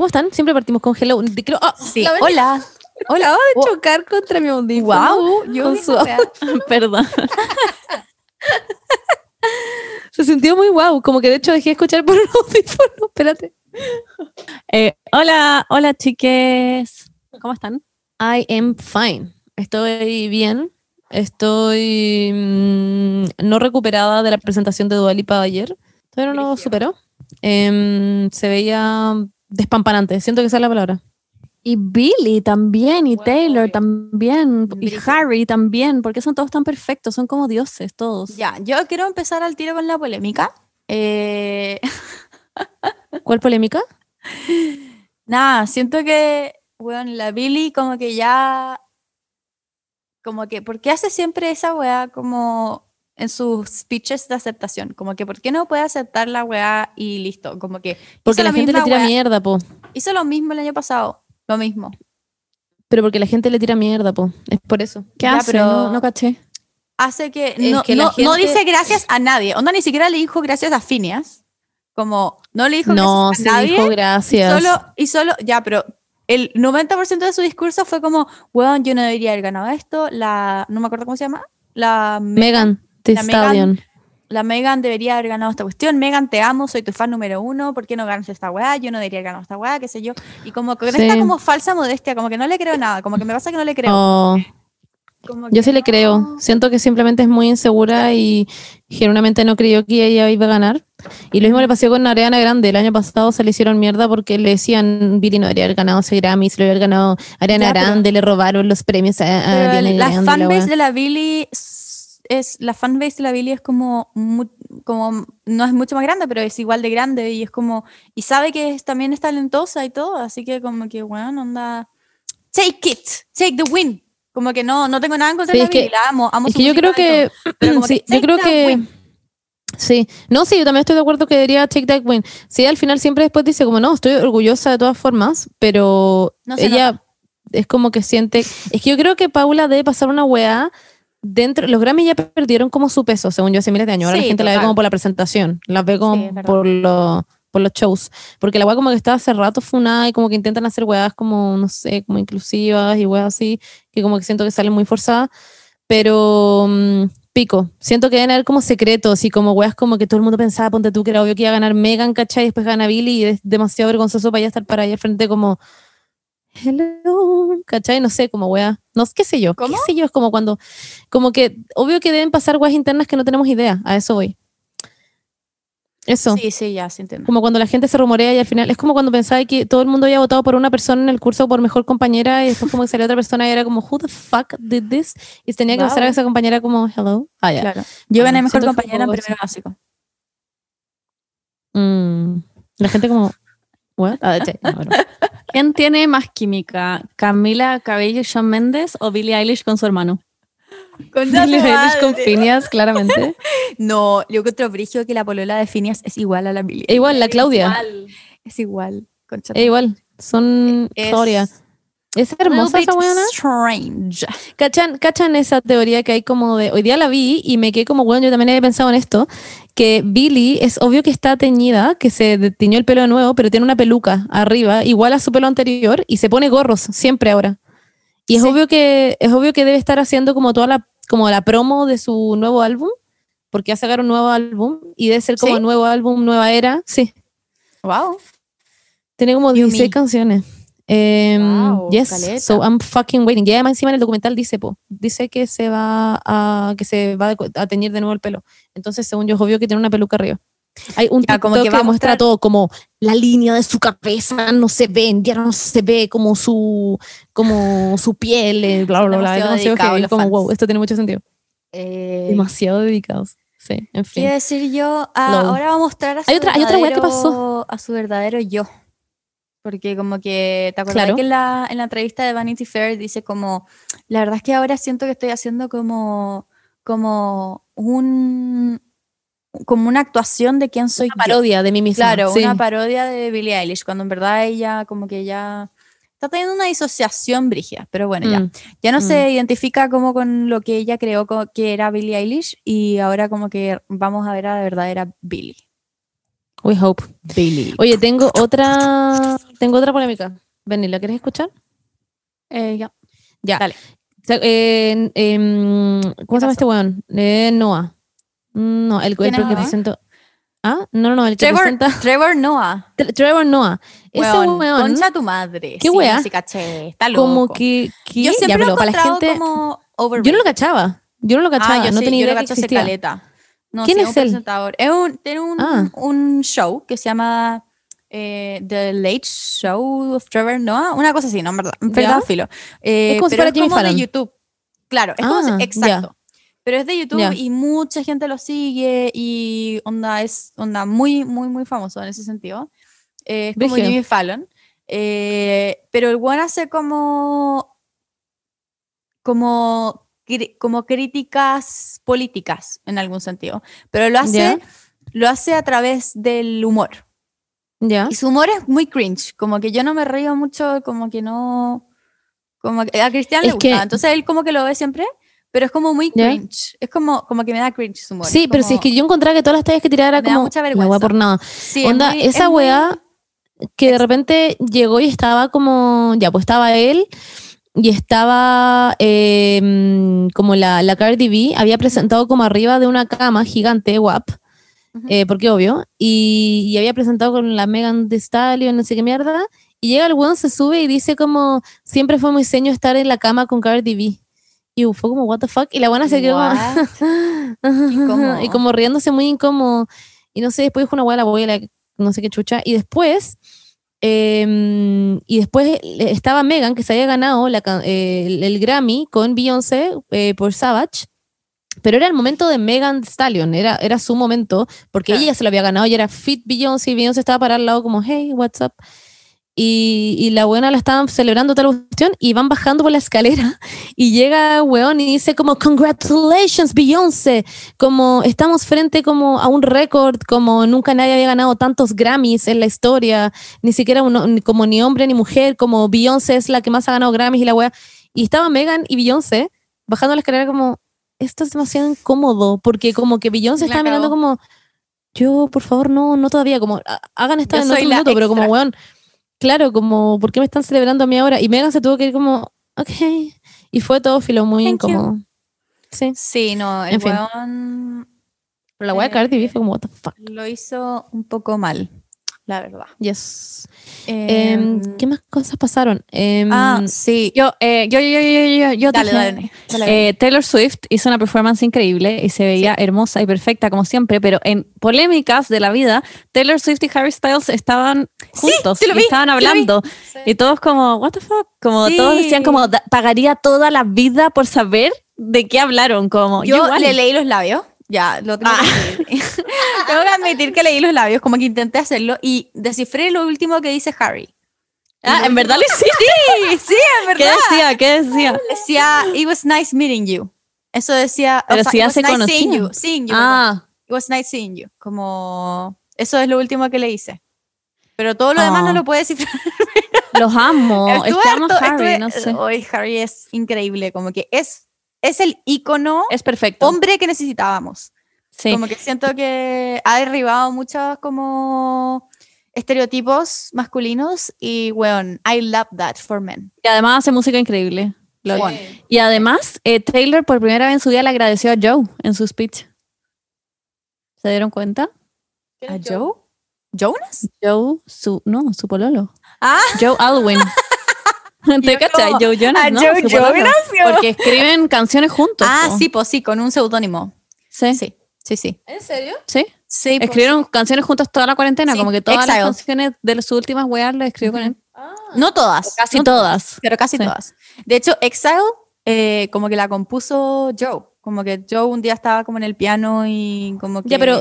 ¿Cómo están? Siempre partimos con hello. Creo, oh, Sí, hola. Hola. Acabo de Oh, chocar contra mi audífono. Wow, yo su-. Perdón. Se sintió muy guau, como que de hecho dejé de escuchar por un audífono. Espérate. Eh, hola, hola chiques. ¿Cómo están? I am fine. Estoy bien. Estoy mm, no recuperada de la presentación de Dualipa ayer. Todavía no lo superó. Em, se veía despampanante. Siento que esa es la palabra. Y Billy también, y Wow, Taylor también, y. Harry también, porque son todos tan perfectos, son como dioses todos. Ya, yo quiero empezar al tiro con la polémica. Eh, ¿Cuál polémica? nada, siento que, weón, la Billy como que ya, como que, ¿por qué hace siempre esa weá como en sus speeches de aceptación? Como que, ¿por qué no puede aceptar la weá y listo? Como que Porque hizo la gente le tira weá- mierda, po. Hizo lo mismo el año pasado, lo mismo. Pero porque la gente le tira mierda, po. Es por eso. ¿Qué Ya, hace? pero- No, no caché. Hace que, no, que la no, no gente- dice gracias a nadie. Onda ni siquiera le dijo gracias a Phineas. Como, no le dijo No, gracias a nadie. dijo Y gracias. solo, y solo, ya, pero el 90% de su discurso fue como, weón, yo no debería haber ganado esto, la, no me acuerdo cómo se llama, la, Me- Megan, The la Megan- la Megan debería haber ganado esta cuestión, Megan, te amo, soy tu fan número uno, ¿por qué no ganas esta weá? Yo no debería haber ganado esta weá, qué sé yo. Y como con Sí. esta como falsa modestia, como que no le creo nada, como que me pasa que no le creo. Oh, yo sí le no- creo. Siento que simplemente es muy insegura y genuinamente no creyó que ella iba a ganar. Y lo mismo le pasó con Ariana Grande. El año pasado se le hicieron mierda porque le decían Billy no debería haber ganado ese Grammy, se lo haber ganado Ariana Ya, Grande, le robaron los premios a, a Ariana Grande. la fanbase de la Billy es, la fanbase de la Billy es como mu- como no es mucho más grande pero es igual de grande y es como y sabe que es- también es talentosa y todo así que como que bueno onda take it take the win como que no no tengo nada en contra de la Billy la amo amo Es que yo creo que, como sí, que yo creo que win. sí, no, sí, yo también estoy de acuerdo que debería take that win. Sí, al final siempre después dice como no, estoy orgullosa de todas formas, pero No ella es como que siente, es que yo creo que Paula debe pasar una weá dentro, los Grammy ya perdieron como su peso, según yo hace miles de años, ahora la Sí, gente la ve total. como por la presentación, la ve como Sí, por los por los shows, porque la weá como que está hace rato funada y como que intentan hacer weas como, no sé, como inclusivas y weas así, que como que siento que salen muy forzadas, pero mm, pico, siento que deben haber como secretos y como weas como que todo el mundo pensaba, ponte tú que era obvio que iba a ganar Megan, ¿cachai? Y después gana Billy y es demasiado vergonzoso para ella estar para allá al frente como, hello, ¿cachai? No sé, como wea, no qué sé yo, ¿Cómo? qué sé yo, es como cuando, como que obvio que deben pasar weas internas que no tenemos idea, a eso voy. Eso. sí sí ya sí entiendo Como cuando la gente se rumorea y al final es como cuando pensaba que todo el mundo había votado por una persona en el curso por mejor compañera y después como que salió otra persona y era como who the fuck did this y tenía que Wow. besar a esa compañera como hello. Ah, ya. claro yo Ah, gané mejor siento que compañera en primero básico Mm. La gente como what? Ah, no, bueno. ¿Quién tiene más química? ¿Camila Cabello y Shawn Mendes o Billie Eilish con su hermano? Concha Billie Eilish con. Phineas, claramente. no yo encuentro brigio que la polola de Phineas es igual a la Billy E igual, la Claudia. es igual concha tu E igual. Son Es- Gloria. Es hermosa esa bit weona. Strange. ¿Cachan, ¿Cachan esa teoría que hay como de, hoy día la vi y me quedé como, bueno, yo también había pensado en esto, que Billy es obvio que está teñida, que se tiñó el pelo de nuevo, pero tiene una peluca arriba, igual a su pelo anterior, y se pone gorros siempre ahora. Y es Sí. obvio que, es obvio que debe estar haciendo como toda la, como la promo de su nuevo álbum, porque va a sacar un nuevo álbum, y debe ser como ¿Sí? nuevo álbum, nueva era, sí. Wow. Tiene como You 16 Me. canciones. Em, Wow, yes, caleta. so I'm fucking waiting. Y además encima en el documental dice, po, dice que se va a que se va a teñir de nuevo el pelo. Entonces, según yo, es obvio que tiene una peluca arriba. Hay un Ya, como que que, va a muestra mostrar- todo como la línea de su cabeza no se ve, ya no se ve como su como su piel, eh, bla bla bla. Demasiado los como wow, esto tiene mucho sentido. Eh, Demasiado dedicados. Sí, en fin. ¿Qué iba a decir yo? Ah, ahora va a mostrar a su Hay otra- hay otra que verdadero- A su verdadero yo. Porque como que, ¿te acuerdas Claro. que en la, en la entrevista de Vanity Fair dice como, la verdad es que ahora siento que estoy haciendo como, como un, como una actuación de quién soy Una yo. parodia de mí misma. Claro, sí. una parodia de Billie Eilish, cuando en verdad ella como que ya está teniendo una disociación brígida, pero bueno, ya. Mm. Ya no Mm. se identifica como con lo que ella creó que era Billie Eilish y ahora como que vamos a ver a la verdadera Billie. We hope. Billy. Oye, tengo otra, tengo otra polémica. Benny, ¿la quieres escuchar? Eh, ya. Ya. Dale. O sea, eh, em, ¿Cómo se llama este weón? Eh, Noah. No, el, el ¿Quién es que Noah? presentó. Ah, no, no, no, el que Trevor, presenta. Trevor Noah. Tre- Trevor Qué Ese Weón, weón, concha tu madre. ¿Qué sí, wea? sí caché, está loco. como que. que- Yo ya, siempre lo pero he para la gente. como overrated. Yo no lo cachaba. Yo no lo cachaba. Ah, yo no sí, tenía yo idea lo que existía. caleta. No, ¿Quién sí, es un él? presentador. Es un, tiene un, Ah. un show que se llama eh, The Late Show of Trevor Noah, una cosa así, no, verdad, ¿Ya? filo. Eh, Es como si fuera es Jimmy como de. YouTube. Claro, es como si- Ah, ya. exacto. Pero es de YouTube Ya. y mucha gente lo sigue y onda es onda muy, muy, muy famoso en ese sentido. Eh, es como. Jimmy Fallon. Eh, pero el buen hace como como como críticas políticas en algún sentido, pero lo hace Ya. lo hace a través del humor. Ya. Y su humor es muy cringe, como que yo no me río mucho, como que no como que a Cristian le Es gusta, que- entonces él como que lo ve siempre, pero es como muy cringe. Es como como que me da cringe su humor. Sí, pero si es que yo encontraba que todas las tallas que tiraba era Me da como. mucha La vergüenza. wea por nada. Sí, es Onda, muy- esa es muy- weá que de repente llegó y estaba como, ya, pues estaba él y estaba eh, como la, la Cardi B, había presentado como arriba de una cama gigante, guap, eh, porque obvio, y, y había presentado con la Megan Thee Stallion, no sé qué mierda, y llega el weón, se sube y dice como, siempre fue muy seño estar en la cama con Cardi B. Y fue como, what the fuck, y la buena se quedó como, y como riéndose muy incómodo. Y no sé, después dijo una abuela, abuela, no sé qué chucha. Y después, eh, y después estaba Megan, que se había ganado la eh, el, el Grammy con Beyoncé eh, por Savage. Pero era el momento de Megan Stallion, era, era su momento, porque ella se lo había ganado y era fit Beyoncé, y Beyoncé estaba para al lado como, hey, what's up? Y, y la buena la estaban celebrando toda la cuestión y van bajando por la escalera y llega weón y dice como congratulations Beyoncé como estamos frente como a un récord como nunca nadie había ganado tantos Grammys en la historia ni siquiera uno, como ni hombre ni mujer como Beyoncé es la que más ha ganado Grammys y la wea. Y estaba Megan y Beyoncé bajando la escalera como esto es demasiado incómodo porque como que Beyoncé estaba mirando como yo por favor no no todavía como "Ha- hagan esta en otro minuto pero como weón claro, como, ¿por qué me están celebrando a mí ahora? Y Megan se tuvo que ir como, ok. Y fue todo filo muy Thank you. incómodo. Sí. Sí, no, el En fin. weón Pero la de Eh, Cardi B fue como, what the fuck. lo hizo un poco mal, la verdad. Yes. Em, Em, ¿Qué más cosas pasaron? Em, Ah, sí. Yo, eh, yo, yo, yo, yo, yo, yo Dale, dale, dale. Eh, Taylor Swift hizo una performance increíble y se veía hermosa y perfecta como siempre, pero en polémicas de la vida, Taylor Swift y Harry Styles estaban juntos sí y vi, estaban sí hablando y todos como, what the fuck, como Sí. todos decían como, "Da- pagaría toda la vida por saber de qué hablaron, como Yo igual. le leí los labios. Ya, lo tengo Ah. que admitir. tengo que admitir que leí los labios, como que intenté hacerlo y descifré lo último que dice Harry. Ah, en verdad lo hiciste. Sí, sí, en ¿Qué verdad. decía? ¿Qué decía? Decía, it was nice meeting you. Eso decía, Pero si it ya was se nice seeing conocían. you. Seeing you. Ah, It was nice seeing you. Como, eso es lo último que le hice. Pero todo lo demás Oh. no lo puede descifrar. los amo. Es Estuve harto- Harry, estuve- no sé. Hoy Harry es increíble, como que es, es el ícono Es perfecto. hombre que necesitábamos. Sí. Como que siento que ha derribado muchos como estereotipos masculinos y, weón, I love that for men. Y además hace música increíble. Y además, eh, Taylor por primera vez en su vida le agradeció a Joe en su speech. ¿Se dieron cuenta? ¿A Joe? ¿Jonas? Joe, su, no, su pololo. Ah, Joe Alwyn. ¿Te cachai? Joe Jonas, ¿a no, Joe. Jonas? Porque escriben canciones juntos. ah po. sí, pues sí, con un seudónimo. Sí, sí. Sí, sí, sí. ¿En serio? Sí, pues, Escribieron canciones juntos toda la cuarentena, Sí, como que todas Exile. las canciones de sus últimas weas las escribió con él. No todas. Casi no todas. Pero casi Sí. todas. De hecho, Exile, eh, como que la compuso Joe. Como que Joe un día estaba como en el piano y como que... Ya, pero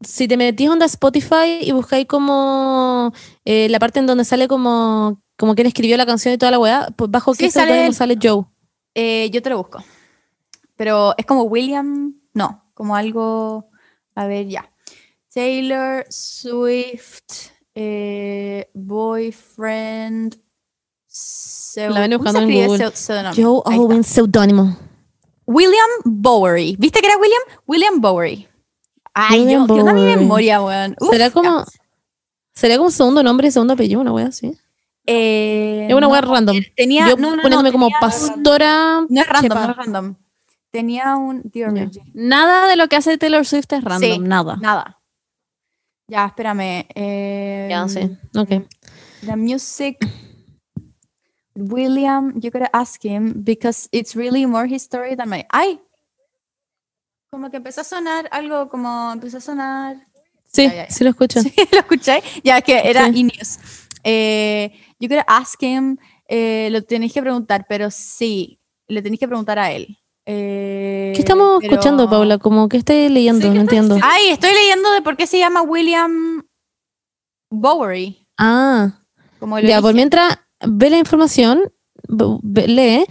si te metís onda Spotify y buscáis como eh, la parte en donde sale como, como quien escribió la canción y toda la weá, pues bajo Sí, qué sale él. sale Joe. Eh, yo te lo busco. Pero es como William... No, como algo... A ver, ya. Taylor Swift, eh, boyfriend... seu- La. Joe. Alwyn seudónimo. William Bowery. ¿Viste que era William? William Bowery. Ay, William yo, ¿qué onda mi Bowery. memoria, weón? Será como. Sería como segundo nombre y segundo apellido, una wea así. Eh, Es una no, wea random. Tenía, Yo no, no, no, poniéndome como pastora. No es random, no es random. Tenía un. Origin. Nada de lo que hace Taylor Swift es random, Sí. nada. Nada. Ya, espérame. eh, Ya, sí. Ok. The music. William, you gotta ask him because it's really more his story than my. ¡Ay! Como que empezó a sonar algo como. Empezó a sonar. Sí, sí lo escucho. Sí, ¿Lo escuché? Ya, que era Sí. Ineos. Eh, you gotta ask him. eh, lo tenéis que preguntar, pero sí, le tenéis que preguntar a él. Eh, ¿Qué estamos pero- escuchando, Paula? Como que estoy leyendo, Sí, ¿qué no estás entiendo. Ay, estoy leyendo de por qué se llama William Bowery. Ah, Como ya, por mientras ve la información, lee.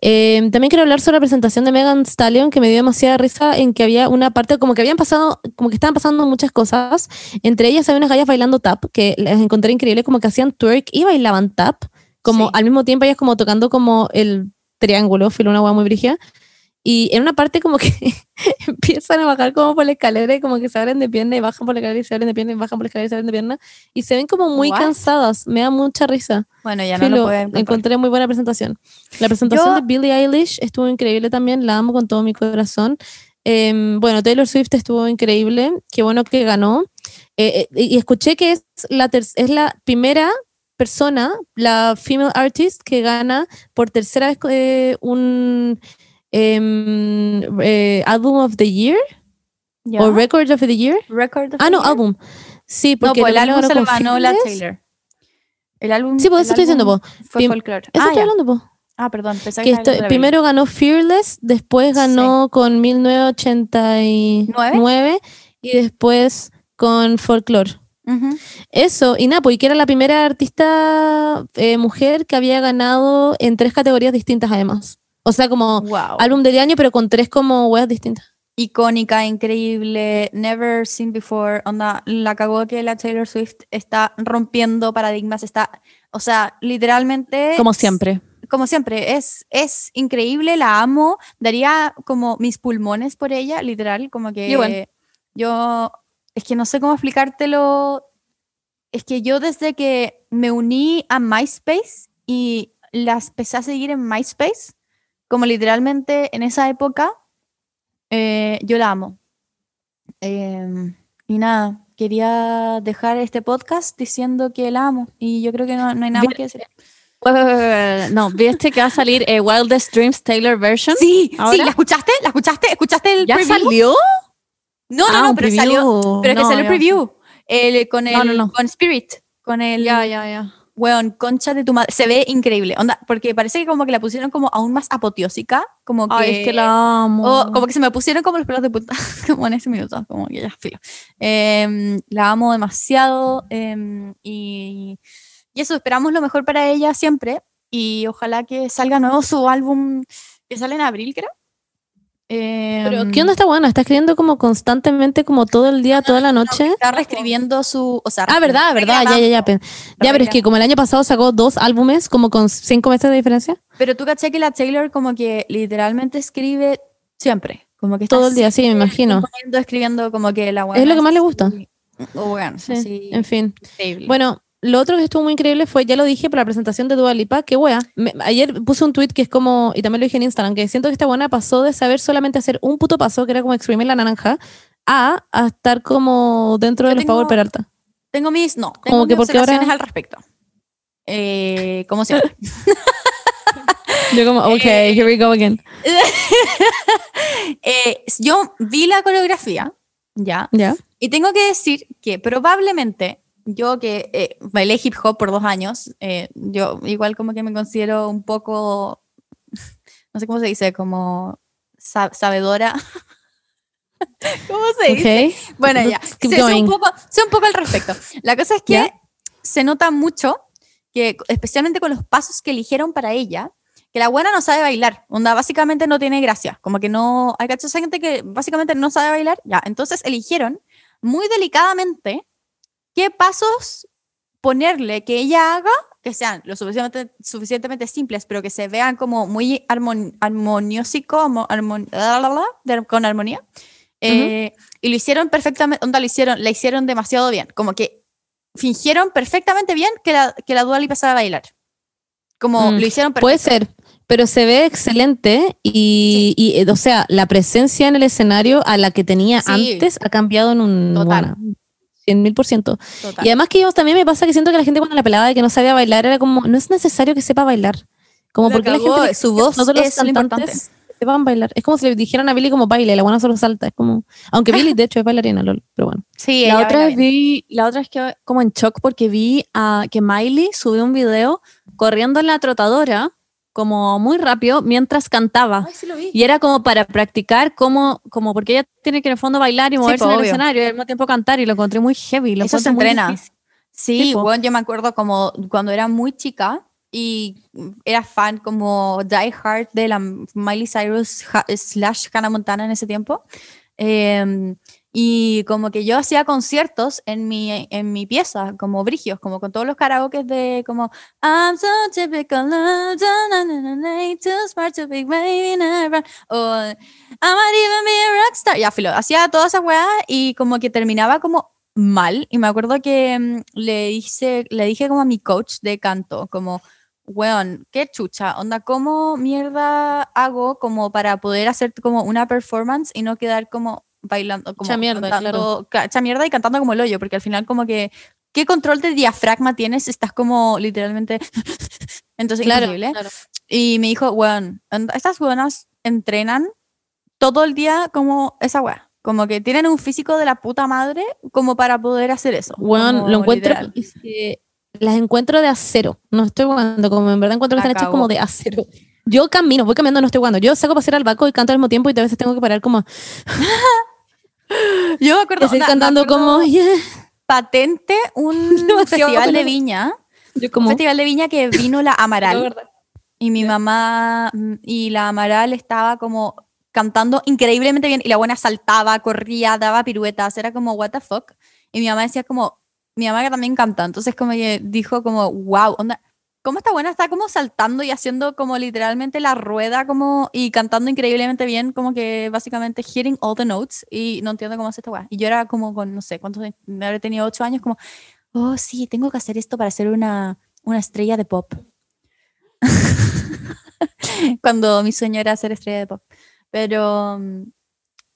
eh, también quiero hablar sobre la presentación de Megan Stallion, que me dio demasiada risa en que había una parte, como que habían pasado, como que estaban pasando muchas cosas. Entre ellas había unas gallas bailando tap, que las encontré increíble, como que hacían twerk y bailaban tap, como Sí. al mismo tiempo ellas como tocando como el triángulo, filo una hueá muy brígida. Y en una parte como que empiezan a bajar como por la escalera y como que se abren de pierna y bajan por la escalera y se abren de pierna y bajan por la escalera y se abren de pierna. Y se ven como muy What? cansadas. Me da mucha risa. Bueno, ya no Filo, lo pueden encontré muy buena presentación. La presentación Yo- de Billie Eilish estuvo increíble también. La amo con todo mi corazón. Em, bueno, Taylor Swift estuvo increíble. Qué bueno que ganó. Eh, eh, y escuché que es la, ter- es la primera persona, la female artist, que gana por tercera vez eh, un em, eh, Album of the Year o Record of the Year. Record of Ah, the no, Year. álbum. Sí, No, porque pues el álbum se lo ganó la. Taylor. El álbum. Sí, pues eso estoy diciendo, po. Fue folklore. Eso Ah, estoy hablando, po. Ah, perdón, pensaba que que primero ganó Fearless, después ganó con 1989 y después con Folklore. Eso, y Napo, y que era la primera artista eh, mujer que había ganado en tres categorías distintas además. O sea, como Wow. álbum del año, pero con tres como weas distintas. Icónica, increíble, never seen before. Onda, la cagó que la Taylor Swift está rompiendo paradigmas, está, o sea, literalmente. Como siempre. Como siempre, es, es increíble, la amo. Daría como mis pulmones por ella, literal, como que. Yo. Yo. Es que no sé cómo explicártelo. Es que yo desde que me uní a MySpace y las empecé a seguir en MySpace, como literalmente en esa época, eh, yo la amo. Em, y nada, quería dejar este podcast diciendo que la amo. Y yo creo que no, no hay nada más que decir. No, ¿viste que va a salir eh, Wildest Dreams Taylor version? Sí, sí, ¿Ahora? ¿la escuchaste? ¿La escuchaste? ¿Escuchaste el ¿Ya preview? salió? No, no, Ah, no, pero preview. salió, pero que No, salió el preview. El, con el, no, no. con Spirit, con el, Ya, ya, ya. Weón, concha de tu madre. Se ve increíble, onda, porque parece que como que la pusieron como aún más apoteósica, como que... Ay, es que la amo. o como que se me pusieron como los pelos de punta, como en ese minuto, como que ya, filo. Em, la amo demasiado em, y, y eso, esperamos lo mejor para ella siempre y ojalá que salga nuevo su álbum que sale en abril, creo. Pero, Em, ¿qué onda está buena? Está escribiendo como constantemente, como todo el día, toda la noche. Está reescribiendo su. O sea, Ah, verdad, verdad, ya, ya, ya. Ya, pero es que como el año pasado sacó dos álbumes, como con cinco meses de diferencia. Pero tú caché que la Taylor, como que literalmente escribe siempre. Como que está Todo el día, sí, me imagino. componiendo, escribiendo, como que la Es buena lo que más le gusta. O bueno, Sí, así, en fin. increíble. Bueno, lo otro que estuvo muy increíble fue, ya lo dije, para la presentación de Dua Lipa, que wea. Me- ayer puse un tweet que es como, y también lo dije en Instagram, que siento que esta buena pasó de saber solamente hacer un puto paso, que era como exprimir la naranja, a, a estar como dentro Yo de los tengo- Power Peralta. tengo mis. No, tengo como que mis porque ahora- al respecto. Eh, como siempre. Yo como, ok, here we go again. Eh, yo vi la coreografía, ya, ¿Ya? Y tengo que decir que probablemente yo que eh, bailé hip hop por dos años, eh, yo igual como que me considero un poco, no sé cómo se dice, como sa- sabedora. ¿Cómo se dice? Bueno, ya. Sé, sé un poco, sé un poco al respecto. La cosa es que se nota mucho que, especialmente con los pasos que eligieron para ella, que la buena no sabe bailar. Onda, básicamente no tiene gracia. Como que no. Hay cachos, hay gente que básicamente no sabe bailar. Ya, entonces eligieron muy delicadamente qué pasos ponerle que ella haga que sean lo suficientemente, suficientemente simples, pero que se vean como muy armon, armoniósico, armo- armon- con armonía, Eh, Y lo hicieron perfectamente, onda, lo hicieron, la hicieron demasiado bien. Como que fingieron perfectamente bien que la, que la Dua Lipa sabe bailar. Como Mm, lo hicieron Puede perfecto. ser, pero se ve excelente y, y, eh, o sea, la presencia en el escenario a la que tenía Sí. antes ha cambiado en un Total. 100 mil por ciento. Y además que yo también me pasa que siento que la gente cuando la pelaba de que no sabía bailar era como, no es necesario que sepa bailar. Como porque la gente su voz los es lo importante. sepan bailar. Es como si le dijeran a Billy como baile, la buena solo salta. Es como, aunque Billy de hecho es bailarina, lol, pero bueno. Sí, La otra vez vi, la otra es que como en shock porque vi a que Miley subió un video corriendo en la trotadora como muy rápido mientras cantaba. Ay, sí lo vi. Y era como para practicar cómo, como porque ella tiene que en el fondo bailar y Sí, moverse en el escenario y al mismo tiempo cantar y lo encontré muy heavy. Lo Eso se entrena. Sí, Sí, bueno, yo me acuerdo como cuando era muy chica y era fan como die hard de la Miley Cyrus slash Hannah Montana en ese tiempo. Em, y como que yo hacía conciertos en mi, en mi pieza, como brigios, como con todos los karaoke de como I'm so typical, na, na, too smart to be waiting around", o I might even be a rockstar. Ya, filo, hacía todas esas weas y como que terminaba como mal. Y me acuerdo que mm, le, hice, le dije como a mi coach de canto, como, weón, qué chucha, onda, ¿cómo mierda hago como para poder hacer como una performance y no quedar como bailando, como Hecha mierda, cantando, ca- hecha mierda y cantando como el hoyo? Porque al final como que, ¿qué control de diafragma tienes? Estás como literalmente... Entonces, Claro, imposible. claro. Y me dijo, weón, estas buenas entrenan todo el día como esa weá. Como que tienen un físico de la puta madre como para poder hacer eso. Como lo encuentro, literal. es que las encuentro de acero. No estoy jugando, como en verdad encuentro que están hechas como de acero. Yo camino, voy caminando, no estoy jugando. Yo saco para hacer al banco y canto al mismo tiempo y a veces tengo que parar como Yo me acuerdo, y seguir onda, me cantando acuerdo como yeah. patente un No, festival de viña. Yo Un como festival de viña que vino la Amaral. Y mi mamá mm, y la Amaral estaba como cantando increíblemente bien y la buena saltaba, corría, daba piruetas, era como what the fuck. Y mi mamá decía como, mi mamá que también canta, entonces como que dijo como, wow, onda, ¿cómo esta buena está como saltando y haciendo como literalmente la rueda como y cantando increíblemente bien, como que básicamente hitting all the notes y no entiendo cómo hace esta weá. Y yo era como con, no sé, cuántos, años, habré tenido ocho años, como, oh sí, tengo que hacer esto para ser una, una estrella de pop cuando mi sueño era ser estrella de pop. Pero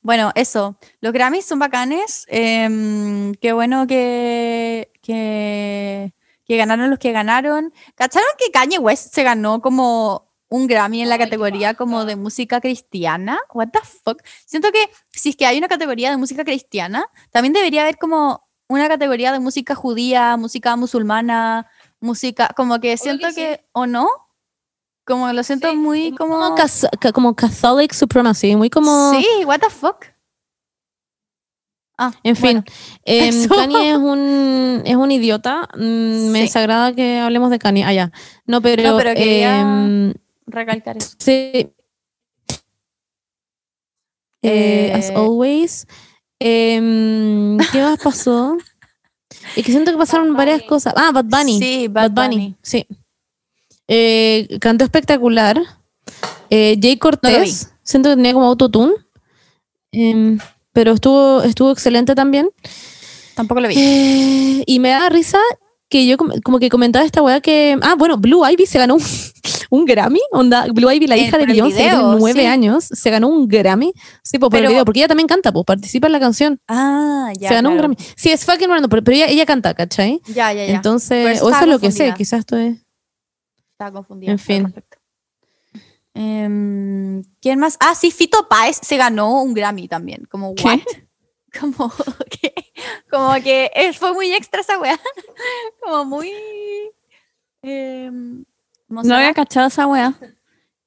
bueno, eso. Los Grammys son bacanes. em, qué bueno que, que, que ganaron los que ganaron. ¿Cacharon que Kanye West se ganó como un Grammy en la categoría como de música cristiana? What the fuck? Siento que si es que hay una categoría de música cristiana, también debería haber como una categoría de música judía, música musulmana, música, como que siento que sí. que, ¿o no? Como lo siento muy como... como, como Catholic Supremacy, muy como Sí, what the fuck. Ah, En fin, bueno, eso. Kanye es un, es un idiota. Mm, Me Sí. desagrada que hablemos de Kanye. allá. no, pero, No, pero em, recalcar eso. sí. Eh, as Eh, always. Em, ¿Qué más pasó? Es que siento que pasaron varias cosas. Ah, Bad Bunny. Sí, Bad Bunny, sí. Eh, cantó espectacular. Eh, Jay Cortés, siento que tenía como autotune. Pero estuvo, estuvo excelente también. Tampoco lo vi. Eh, y me da risa que yo com- como que comentaba esta weá que. Ah, bueno, Blue Ivy se ganó un, un Grammy. Onda, Blue Ivy, la Eh, hija de Beyoncé, tiene nueve sí. años, se ganó un Grammy. Sí, por el video, porque ella también canta, pues participa en la canción. Ah, ya. se ganó un. Grammy. Sí, es fucking random, pero, pero ella, ella canta, ¿cachai? Ya, ya, ya. Entonces, o eso es lo que sé, quizás esto es. Estaba confundida. En fin. Em, ¿Quién más? Ah, sí, Fito Páez se ganó un Grammy también. Como, ¿Qué? ¿what? Como que, como que fue muy extra esa weá. Como muy. em, ¿cómo se No había cachado esa wea.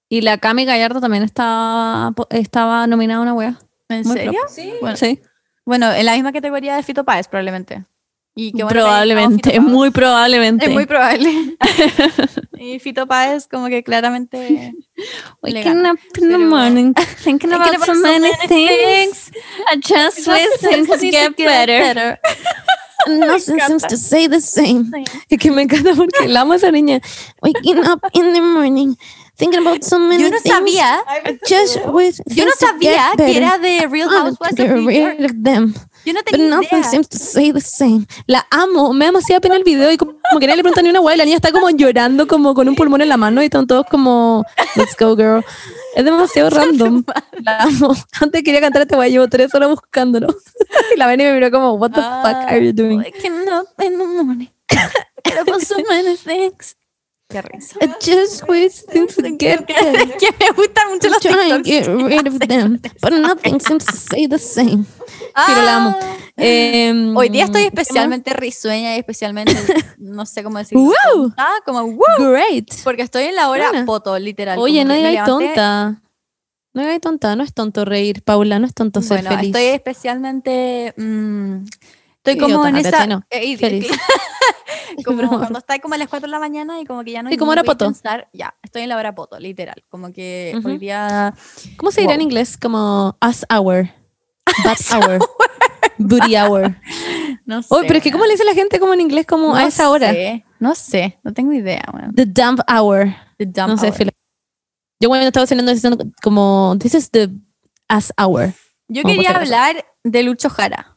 Y la Cami Gallardo también estaba, estaba nominada a una wea. ¿En muy serio? Sí. Bueno, Sí. bueno, en la misma categoría de Fito Páez, probablemente. Y bueno que ganado probablemente, Páez. muy probablemente. Es muy probable. y Fito Páez, como que claramente. le Waking gana. up in the Pero- morning, thinking about so many things. I just wish things would get better. Nothing seems to say the same. Es que me encanta porque la amo a esa niña. Waking up in the morning, thinking about so many Yo no things. sabía, Just with yo no sabía get que better. era de Real Housewives of get New York. rid of them. Yo no But tenía nothing idea. seems to say the same. La amo. Me da demasiada pena el video y como, que nadie le pregunta ni una guay. La niña está como llorando, como con un pulmón en la mano y están todos como, let's go, girl. Es demasiado random. La amo. Antes quería cantar este guay, llevo tres horas buscándolo. Y la ven y me miró como, what the fuck are you doing? Waking up in the morning. So many things. Qué risa. I just wish things would get better. que me gustan mucho los Try and TikToks. get rid of them, but nothing seems to say the same. Pero la amo. Ah. Em, Hoy día estoy especialmente risueña y especialmente, no sé cómo decirlo. Wow. Ah, como wow. Great. Porque estoy en la hora Buena. poto, literal. Oye, no digas tonta. No digas tonta, no es tonto reír, Paula, no es tonto ser Bueno, feliz. estoy especialmente. mm, estoy como en esa. No, eh, y- feliz. como cuando está como a las 4 de la mañana y como que ya no Sí, hay como hora a poto. pensar, ya, estoy en la hora poto, literal. Como que Ujú. hoy día. ¿Cómo se dirá en inglés? Como us hour, that hour, booty hour. No sé. Oye, pero es que ¿cómo le dice la gente como en inglés como a No esa hora? sé, No sé, no tengo idea, weón. The dump hour. The dumb no sé, hour. filo. Yo cuando estaba cenando diciendo como, this is the us hour. Yo quería hablar de Lucho Jara.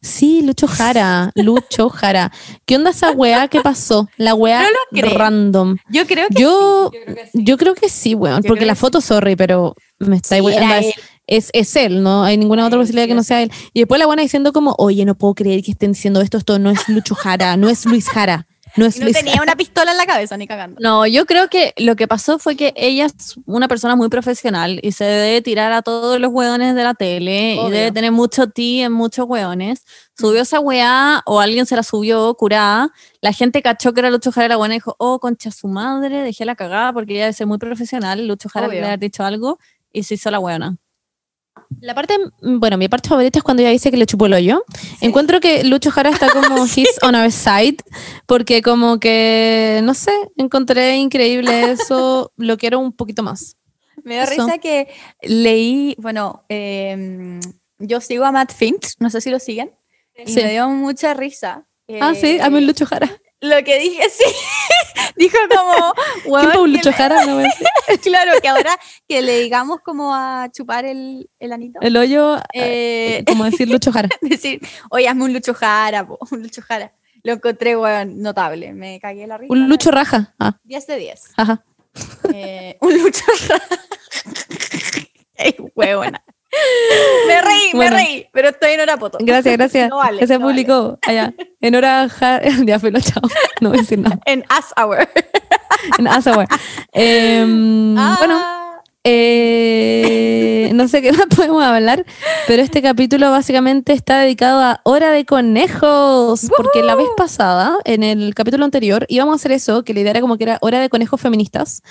Sí, Lucho Jara, Lucho Jara. ¿Qué onda esa weá que pasó? La weá No random. Yo creo que. Yo, sí, yo creo que sí. yo creo que sí, weón. Yo Porque la foto, sorry, pero me está Sí, igual. es, él. es, es él, no hay ninguna otra Sí, posibilidad sí, que no sea él. Y después la buena diciendo como, oye, no puedo creer que estén diciendo esto, esto no es Lucho Jara, no es Luis Jara, no es Y no Luis tenía una pistola en la cabeza, ni cagando. No, yo creo que lo que pasó fue que ella es una persona muy profesional y se debe tirar a todos los hueones de la tele Obvio. y debe tener mucho ti en muchos hueones. Subió esa weá o alguien se la subió curada. La gente cachó que era Lucho Jara la buena y dijo, oh, concha su madre, dejé la cagada porque ella debe ser muy profesional. Lucho Jara Obvio. le haber dicho algo y se hizo la buena. La parte, bueno, mi parte favorita es cuando ella dice que le chupó el hoyo. Encuentro que Lucho Jara está como he's on our side, porque como que, no sé, encontré increíble eso, lo quiero un poquito más. Me da Eso. risa que leí, bueno, em, yo sigo a Matt Finch, no sé si lo siguen, y Sí. me dio mucha risa. Ah, sí, a mí eh, Lucho Jara. Lo que dije, sí. Dijo como, ¿Quién "Weón, fue un que Jara? No claro, que ahora que le digamos como a chupar el, el anito. El hoyo, eh, como decir Lucho Jara. decir, oye, hazme un Lucho Jara, po, un Lucho Jara. Lo encontré, weón, notable. Me cagué la risa. Un Lucho Raja. Ah, 10 de 10. ajá. Eh, un Lucho Jara. Ey, huevona. Me reí, Bueno. me reí, pero estoy en hora poto. Gracias, gracias. No vale, se no vale. publicó allá. En hora ja- ya fue lo chao. No voy a decir nada. En As Hour. En Asaware. Em, Bueno, Ah, eh, no sé qué más podemos hablar, pero este capítulo básicamente está dedicado a Hora de Conejos, porque la vez pasada, en el capítulo anterior, íbamos a hacer eso, que la idea era como que era Hora de Conejos feministas,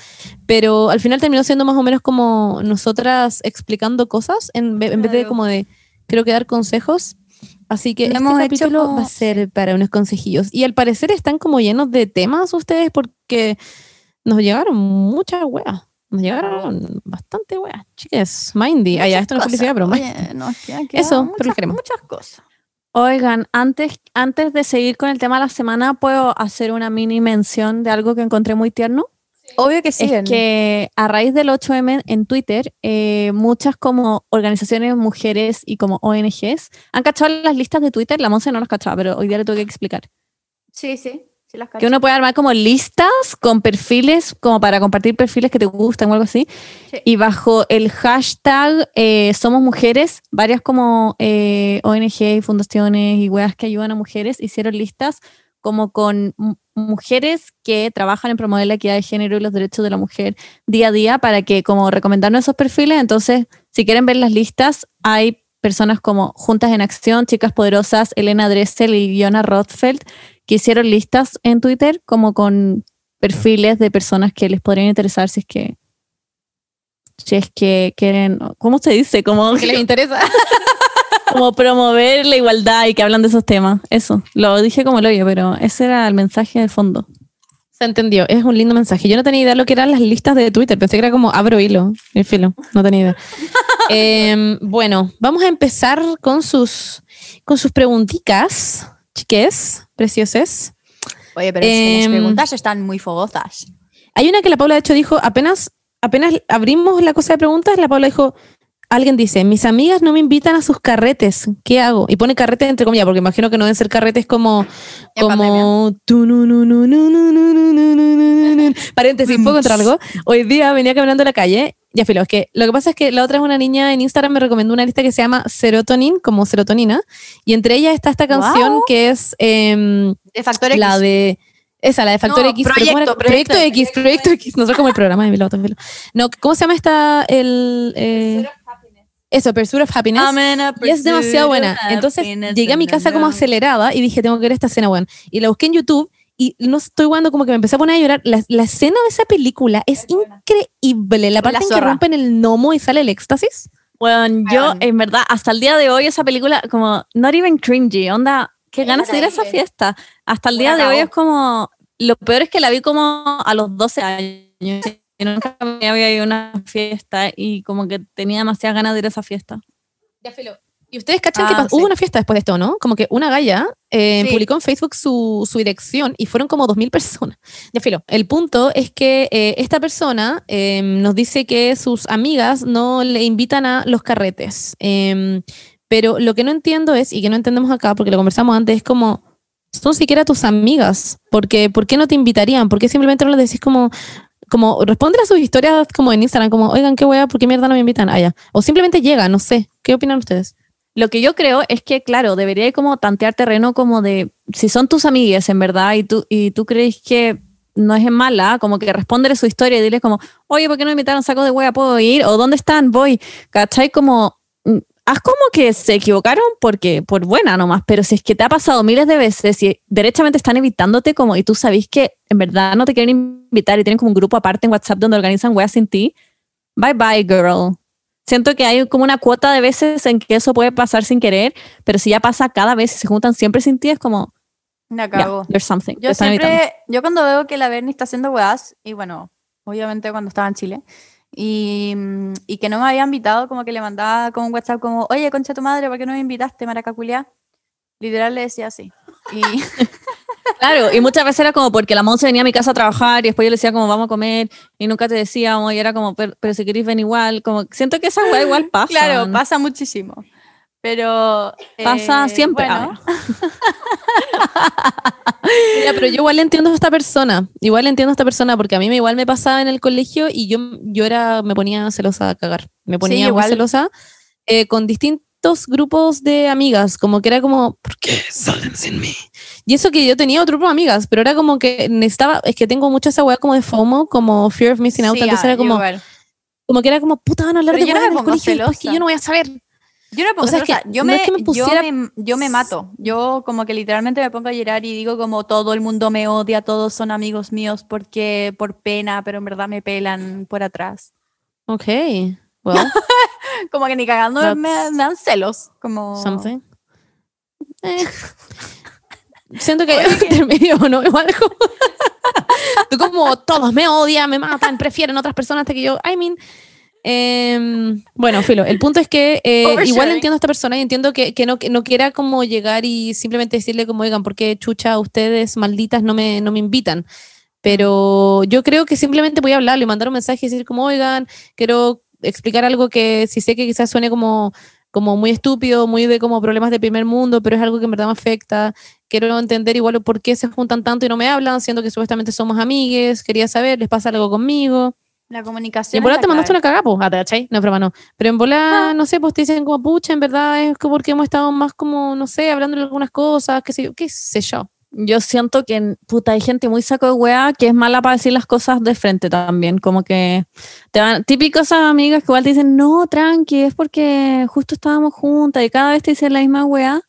pero al final terminó siendo más o menos como nosotras explicando cosas en, en vez de como de, creo que dar consejos. Así que este capítulo como- va a ser para unos consejillos. Y al parecer están como llenos de temas ustedes porque nos llegaron muchas weas. Nos llegaron bastante weas. Chicas, Mindy. Ah, ya, esto no es publicidad, pero Oye, Eso, pero muchas, lo queremos. muchas cosas. Oigan, antes, antes de seguir con el tema de la semana, ¿puedo hacer una mini mención de algo que encontré muy tierno? Obvio que sí. es que a raíz del 8M en Twitter, eh, muchas como organizaciones mujeres y como ONGs han cachado las listas de Twitter. La Monse no las cachaba, pero hoy día le tuve que explicar. Sí, sí. Sí las Que uno puede armar como listas con perfiles, como para compartir perfiles que te gustan o algo así. Sí. Y bajo el hashtag eh, Somos Mujeres, varias como eh, ONG fundaciones y weas que ayudan a mujeres hicieron listas como con mu- mujeres que trabajan en promover la equidad de género y los derechos de la mujer día a día para que como recomendarnos esos perfiles. Entonces, si quieren ver las listas, hay personas como Juntas en Acción, Chicas Poderosas, Elena Dressel y Fiona Rothfeld, que hicieron listas en Twitter como con perfiles de personas que les podrían interesar si es que si es que quieren, ¿cómo se dice? Como, que les interesa. como promover la igualdad y que hablan de esos temas. Eso, lo dije como lo oye, pero ese era el mensaje de fondo. Se entendió, es un lindo mensaje. Yo no tenía idea lo que eran las listas de Twitter, pensé que era como abro hilo, el filo, no tenía idea. Em, bueno, vamos a empezar con sus, con sus preguntitas, chiques, preciosas. Oye, pero es que las Em, preguntas están muy fogosas. Hay una que la Paula de hecho dijo, apenas, apenas abrimos la cosa de preguntas, la Paula dijo, Alguien dice, mis amigas no me invitan a sus carretes, ¿qué hago? Y pone carretes entre comillas, porque imagino que no deben ser carretes como... como Paréntesis, ¿puedo contar algo? Hoy día venía caminando a la calle, ya filo, es que lo que pasa es que la otra es una niña en Instagram, me recomendó una lista que se llama Serotonin, como serotonina, y entre ellas está esta canción que es... Eh, de Factor X. La de... Esa, la de Factor X. Proyecto, proyecto, proyecto, X, Proyecto X. Nosotros como el programa de Miloto. No, ¿cómo se llama esta? El, eso, Pursuit of Happiness. Y es demasiado buena. Entonces llegué a mi casa como acelerada y dije, tengo que ver esta escena, weón. Y la busqué en YouTube y no estoy jugando como que me empecé a poner a llorar. La, la escena de esa película es increíble. La parte la en que rompen el gnomo y sale el éxtasis. Bueno, yo, en verdad, hasta el día de hoy, esa película, como, not even cringy, onda, qué Es ganas de ir a esa fiesta. Hasta el día de hoy es como, lo peor es que la vi como a los 12 años. Nunca me había ido a una fiesta y como que tenía demasiadas ganas de ir a esa fiesta. Y ustedes cachan que Ah, sí. hubo una fiesta después de esto, ¿no? Como que una galla eh, Sí. publicó en Facebook su, su dirección y fueron como 2.000 personas. Ya filo. El punto es que eh, esta persona eh, nos dice que sus amigas no le invitan a los carretes. Eh, pero lo que no entiendo es, y que no entendemos acá, porque lo conversamos antes, es como, son siquiera tus amigas. Porque, ¿Por qué no te invitarían? ¿Por qué simplemente no les decís como, como, responde a sus historias como en Instagram, como, oigan, qué wea, ¿por qué mierda no me invitan? Ah, ya. O simplemente llega, no sé. ¿Qué opinan ustedes? Lo que yo creo es que, claro, debería como tantear terreno como de, si son tus amigas en verdad y tú, y tú crees que no es en mala, como que respóndele su historia y dile como, oye, ¿por qué no me invitaron? Saco de hueá, ¿puedo ir? ¿O dónde están? Voy. ¿Cachai? Como, haz como que se equivocaron porque, por buena nomás, pero si es que te ha pasado miles de veces y derechamente están evitándote como, y tú sabes que en verdad no te quieren invitar y tienen como un grupo aparte en WhatsApp donde organizan weas sin ti, bye bye, girl. Siento que hay como una cuota de veces en que eso puede pasar sin querer, pero si ya pasa cada vez y se juntan siempre sin ti, es como, Me yeah, acabó. there's something. Yo evitando. siempre, yo cuando veo que la Bernie está haciendo weas, y bueno, obviamente cuando estaba en Chile, y, y que no me había invitado, como que le mandaba como un WhatsApp como, oye, concha tu madre, ¿por qué no me invitaste, maracaculia? Literal le decía así. Y Claro, y muchas veces era como porque la Monse venía a mi casa a trabajar y después yo le decía como vamos a comer y nunca te decíamos y era como, pero, pero si querés ven igual, como siento que esa weá igual pasa. claro, pasa muchísimo. Pero... Pasa eh, siempre. bueno, Mira, pero yo igual entiendo a esta persona, igual entiendo a esta persona porque a mí me igual me pasaba en el colegio y yo, yo era, me ponía celosa a cagar, me ponía muy igual. celosa eh, con distintos grupos de amigas, como que era como, ¿por qué salen sin mí? Y eso que yo tenía otro grupo de amigas, pero era como que necesitaba, es que tengo mucho esa weá como de FOMO, como Fear of Missing Out, sí, entonces ah, era como, igual. como que era como, puta, van a hablar Pero de yo no me en el pongo colegio después que celosa. yo no voy a saber. Yo no O sea, yo, no me, es que me pusiera- yo, me, yo me mato. Yo como que literalmente me pongo a llorar y digo como todo el mundo me odia, todos son amigos míos porque por pena, pero en verdad me pelan por atrás. Ok, well, Como que ni cagando me, me dan celos. Como... something. Eh. Siento que hay intermedio, ¿no? Igual como, tú como todos me odian, me matan, prefieren otras personas hasta que yo, I mean, em, bueno, Filo, el punto es que eh, igual entiendo a esta persona y entiendo que, que no, que no quiera como llegar y simplemente decirle como, oigan, ¿por qué chucha ustedes malditas no me, no me invitan? Pero yo creo que simplemente voy a hablarle, mandar un mensaje y decir como, oigan, quiero explicar algo que si sé que quizás suene como como muy estúpido, muy de como problemas de primer mundo, pero es algo que en verdad me afecta. Quiero entender igual por qué se juntan tanto y no me hablan, siendo que supuestamente somos amigues. Quería saber, ¿les pasa algo conmigo? La Y comunicación. en bola te mandaste clave. una cagada, pues, ah, ¿te cachai? No, broma, no. Pero en bola, no sé, pues te dicen como, pucha, en verdad es como porque hemos estado más como, no sé, hablando de algunas cosas, qué sé yo, qué sé yo. Yo siento que, puta, hay gente muy saco de weá que es mala para decir las cosas de frente también. Como que te van, típicos esas amigas que igual te dicen, no, tranqui, es porque justo estábamos juntas y cada vez te dicen la misma weá.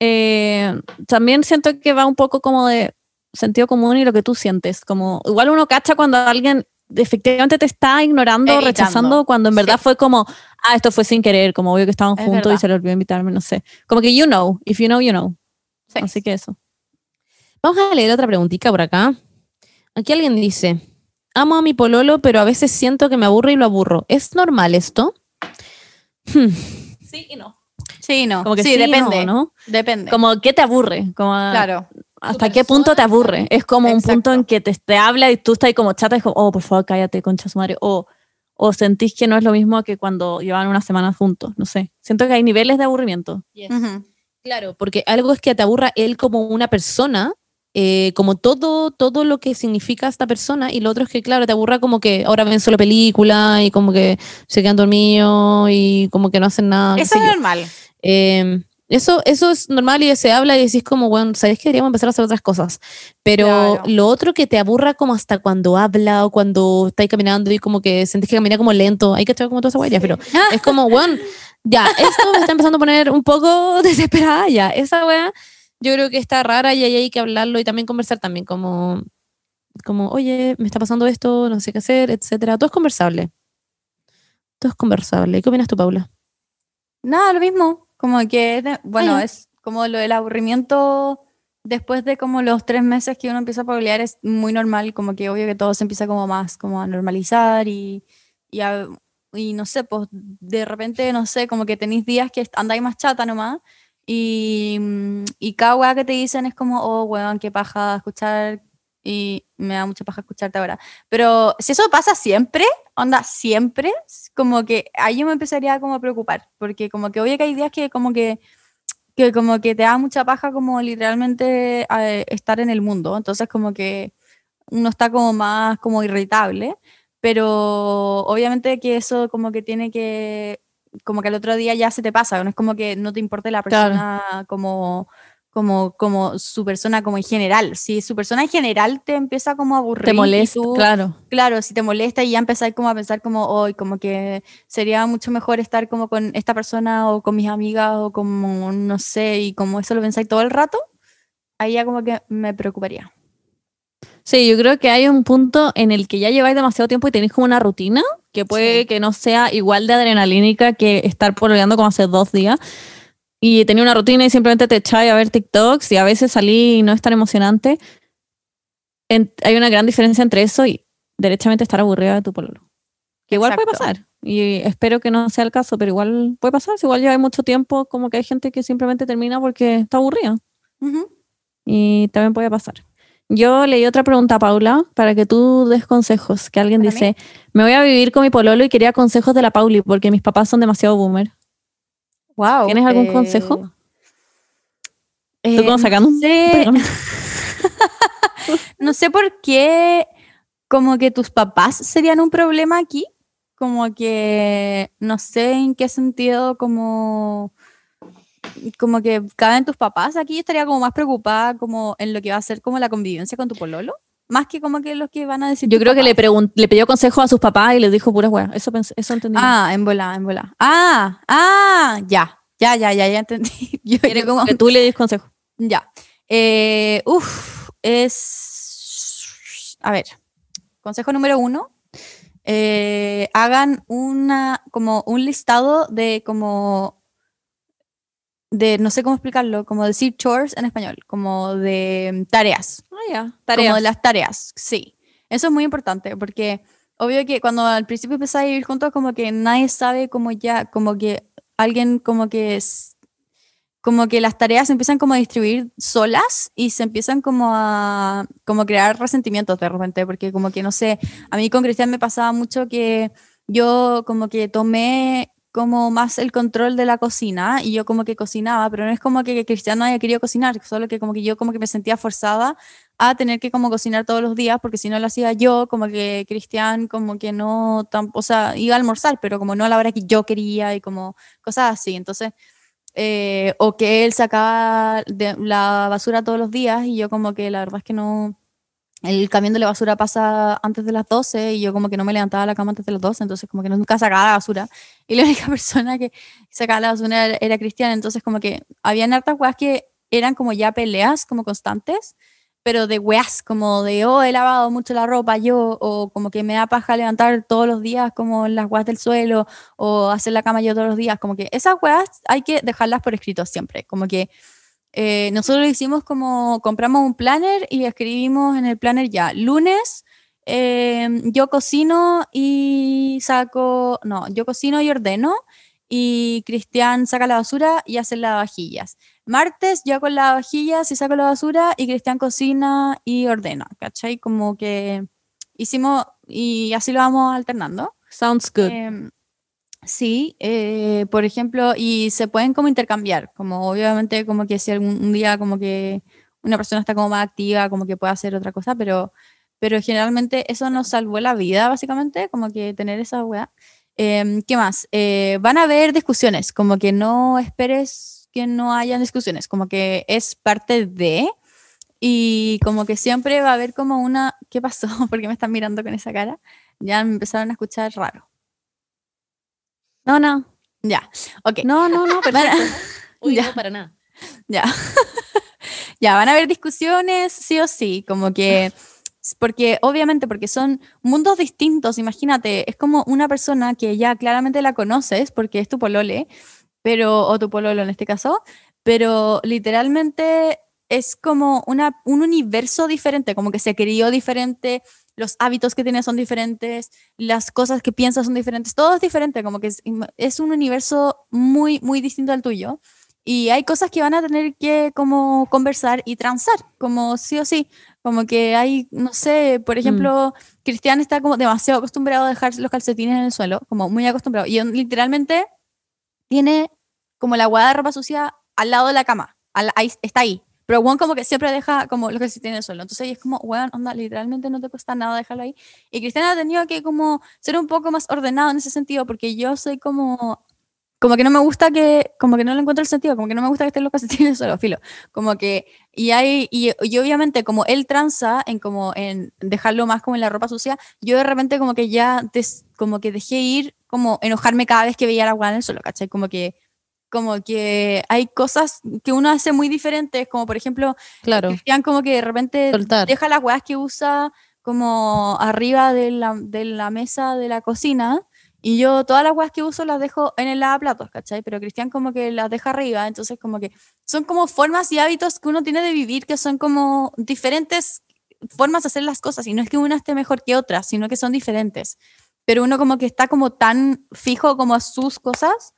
Eh, también siento que va un poco como de sentido común y lo que tú sientes. Como, igual uno cacha cuando alguien efectivamente te está ignorando, Evitando. rechazando, cuando en verdad Sí. fue como, ah, esto fue sin querer, como obvio que estaban Es juntos y se le olvidó invitarme, no sé. Como que you know, if you know, you know. Sí. Así que eso. Vamos a leer otra preguntita por acá. Aquí alguien dice, amo a mi pololo, pero a veces siento que me aburre y lo aburro. ¿Es normal esto? Hmm. Sí y no. Sí, no. Como que sí, sí, depende. no, ¿no? Depende. Como, ¿qué te aburre? Como, claro. ¿Hasta qué punto te aburre? Es como un punto Exacto. en que te, te habla y tú estás ahí como chata y es como, oh, por favor, cállate, concha su madre. O, o sentís que no es lo mismo que cuando llevan una semana juntos. No sé. Siento que hay niveles de aburrimiento. Ujú. Claro, porque algo es que te aburra él como una persona, eh, como todo, todo lo que significa esta persona, y lo otro es que, claro, te aburra como que ahora ven solo película y como que se quedan dormidos y como que no hacen nada. Eso sé es yo. normal. Eh, eso, eso es normal y se habla y decís como, bueno, sabes que deberíamos empezar a hacer otras cosas. Pero Claro. lo otro que te aburra como hasta cuando habla o cuando estáis caminando y como que sentís que camina como lento, hay que estar como toda esa huella, pero es como, bueno, ya, esto me está empezando a poner un poco desesperada ya. Esa wea yo creo que está rara y ahí hay que hablarlo y también conversar también como, como, oye, me está pasando esto, no sé qué hacer, etcétera. Todo es conversable. Todo es conversable. ¿Qué opinas tú, Paula? Nada, lo mismo. Como que, bueno, ya. es como lo del aburrimiento después de como los tres meses que uno empieza a pelear es muy normal, como que obvio que todo se empieza como más como a normalizar y, y, a- y no sé, pues de repente, no sé, como que tenéis días que andáis más chata nomás y, y cada weá que te dicen es como, oh, weón, qué paja escuchar y me da mucha paja escucharte ahora. Pero si eso pasa siempre, onda, siempre, como que ahí yo me empezaría como a preocupar, porque como que oye que hay días que como que, que como que te da mucha paja como literalmente eh, estar en el mundo, entonces como que uno está como más como irritable, pero obviamente que eso como que tiene que, como que al otro día ya se te pasa, no es como que no te importe la Claro. persona como como, como su persona como en general. Si su persona en general te empieza como a aburrir. Te molesta, tú- claro. claro, si te molesta y ya empezás como a pensar como hoy, como que sería mucho mejor estar como con esta persona o con mis amigas o como, no sé, y como eso lo pensáis todo el rato, ahí ya como que me preocuparía. Sí, yo creo que hay un punto en el que ya lleváis demasiado tiempo y tenéis como una rutina que puede Sí. que no sea igual de adrenalínica que estar pololeando como hace dos días. Y tenía una rutina y simplemente te echáis a ver TikToks y a veces salí y no es tan emocionante. En- hay una gran diferencia entre eso y derechamente estar aburrida de tu pololo. Que igual puede pasar. Y espero que no sea el caso, pero igual puede pasar. Si igual lleva mucho tiempo, como que hay gente que simplemente termina porque está aburrida. Y también puede pasar. Yo leí otra pregunta, Paula, para que tú des consejos. Que alguien ¿Para dice, me voy a vivir con mi pololo y quería consejos de la Pauli porque mis papás son demasiado boomer. Wow. ¿Tienes algún consejo? eh, Tú como no sacando un sé- no sé por qué como que tus papás serían un problema aquí, como que no sé en qué sentido como como que caben tus papás aquí yo estaría como más preocupada como en lo que va a ser como la convivencia con tu pololo, más que como que los que van a decir Yo creo que le, le pidió consejo a sus papás y les dijo puras weas. Eso, eso entendí. Ah, en bola, en bola. Ah, ah, ya. Ya, ya, ya, ya entendí. Yo, Quiere yo como- que tú le des consejo. Ya. Eh, uf, es. A ver. Consejo número uno. eh, hagan una como un listado de como de no sé cómo explicarlo, como decir chores en español, como de tareas. Ya. Como Tareas. de las tareas, sí. Eso es muy importante porque obvio que cuando al principio empezáis a vivir juntos como que nadie sabe como ya, como que alguien como que es, como que las tareas se empiezan como a distribuir solas y se empiezan como a como crear resentimientos de repente porque como que no sé, a mí con Cristian me pasaba mucho que yo como que tomé como más el control de la cocina y yo como que cocinaba, pero no es como que Cristian no haya querido cocinar, solo que como que yo como que me sentía forzada a tener que como cocinar todos los días, porque si no lo hacía yo, como que Cristian como que no, tam- o sea, iba a almorzar, pero como no a la hora que yo quería y como cosas así. Entonces, eh, o que él sacaba de la basura todos los días y yo como que la verdad es que no, el camión de la basura pasa antes de las 12 y yo como que no me levantaba la cama antes de las 12, entonces como que nunca sacaba la basura. Y la única persona que sacaba la basura era, era Cristian, entonces como que habían hartas weas que eran como ya peleas, como constantes, pero de weas, como de, oh, he lavado mucho la ropa yo, o como que me da paja levantar todos los días como las weas del suelo, o hacer la cama yo todos los días, como que esas weas hay que dejarlas por escrito siempre, como que eh, nosotros lo hicimos como compramos un planner y escribimos en el planner ya, lunes eh, yo cocino y saco, no, yo cocino y ordeno y Cristian saca la basura y hace lavavajillas. Martes yo hago lavavajillas y saco la basura y Cristian cocina y ordena, ¿cachai? Como que hicimos y así lo vamos alternando. Sounds good. Em, sí, eh, por ejemplo, y se pueden como intercambiar, como obviamente como que si algún un día como que una persona está como más activa, como que puede hacer otra cosa, pero, pero generalmente eso nos salvó la vida, básicamente, como que tener esa weá. Em, ¿Qué más? Eh, van a haber discusiones, como que no esperes que no hayan discusiones, como que es parte de, y como que siempre va a haber como una, ¿qué pasó? Porque me están mirando con esa cara. Ya me empezaron a escuchar raro. No, no. Ya, ok. No, no, no, perfecto. Uy, Ya. no, para nada. Ya. ya, van a haber discusiones, sí o sí, como que, porque obviamente, porque son mundos distintos, imagínate, es como una persona que ya claramente la conoces, porque es tu polole, pero, o tu pololo en este caso, pero literalmente es como una, un universo diferente, como que se crió diferente, los hábitos que tiene son diferentes, las cosas que piensa son diferentes, todo es diferente, como que es, es un universo muy, muy distinto al tuyo. Y hay cosas que van a tener que como conversar y transar, como sí o sí. Como que hay, no sé, por ejemplo, Cristian está como demasiado acostumbrado a dejar los calcetines en el suelo, como muy acostumbrado. Y literalmente tiene como la guada de ropa sucia al lado de la cama. al- ahí, está ahí. Pero Juan como que siempre deja como los calcetines en el suelo. Entonces es como, weón, onda, literalmente no te cuesta nada dejarlo ahí. Y Cristian ha tenido que como ser un poco más ordenado en ese sentido, porque yo soy como como que no me gusta que, como que no le encuentro el sentido, como que no me gusta que estén los calcetines solo, filo, como que, y hay, y, y obviamente como él tranza en como en dejarlo más como en la ropa sucia, yo de repente como que ya, des- como que dejé ir, como enojarme cada vez que veía la agua en el suelo, ¿cachai? Como que, como que hay cosas que uno hace muy diferentes, como por ejemplo, Claro. Cristian como que de repente Soltar. deja las weas que usa como arriba de la, de la mesa de la cocina y yo todas las weas que uso las dejo en el lavaplatos, ¿cachai? Pero Cristian como que las deja arriba, entonces como que son como formas y hábitos que uno tiene de vivir que son como diferentes formas de hacer las cosas y no es que una esté mejor que otra, sino que son diferentes. Pero uno como que está como tan fijo como a sus cosas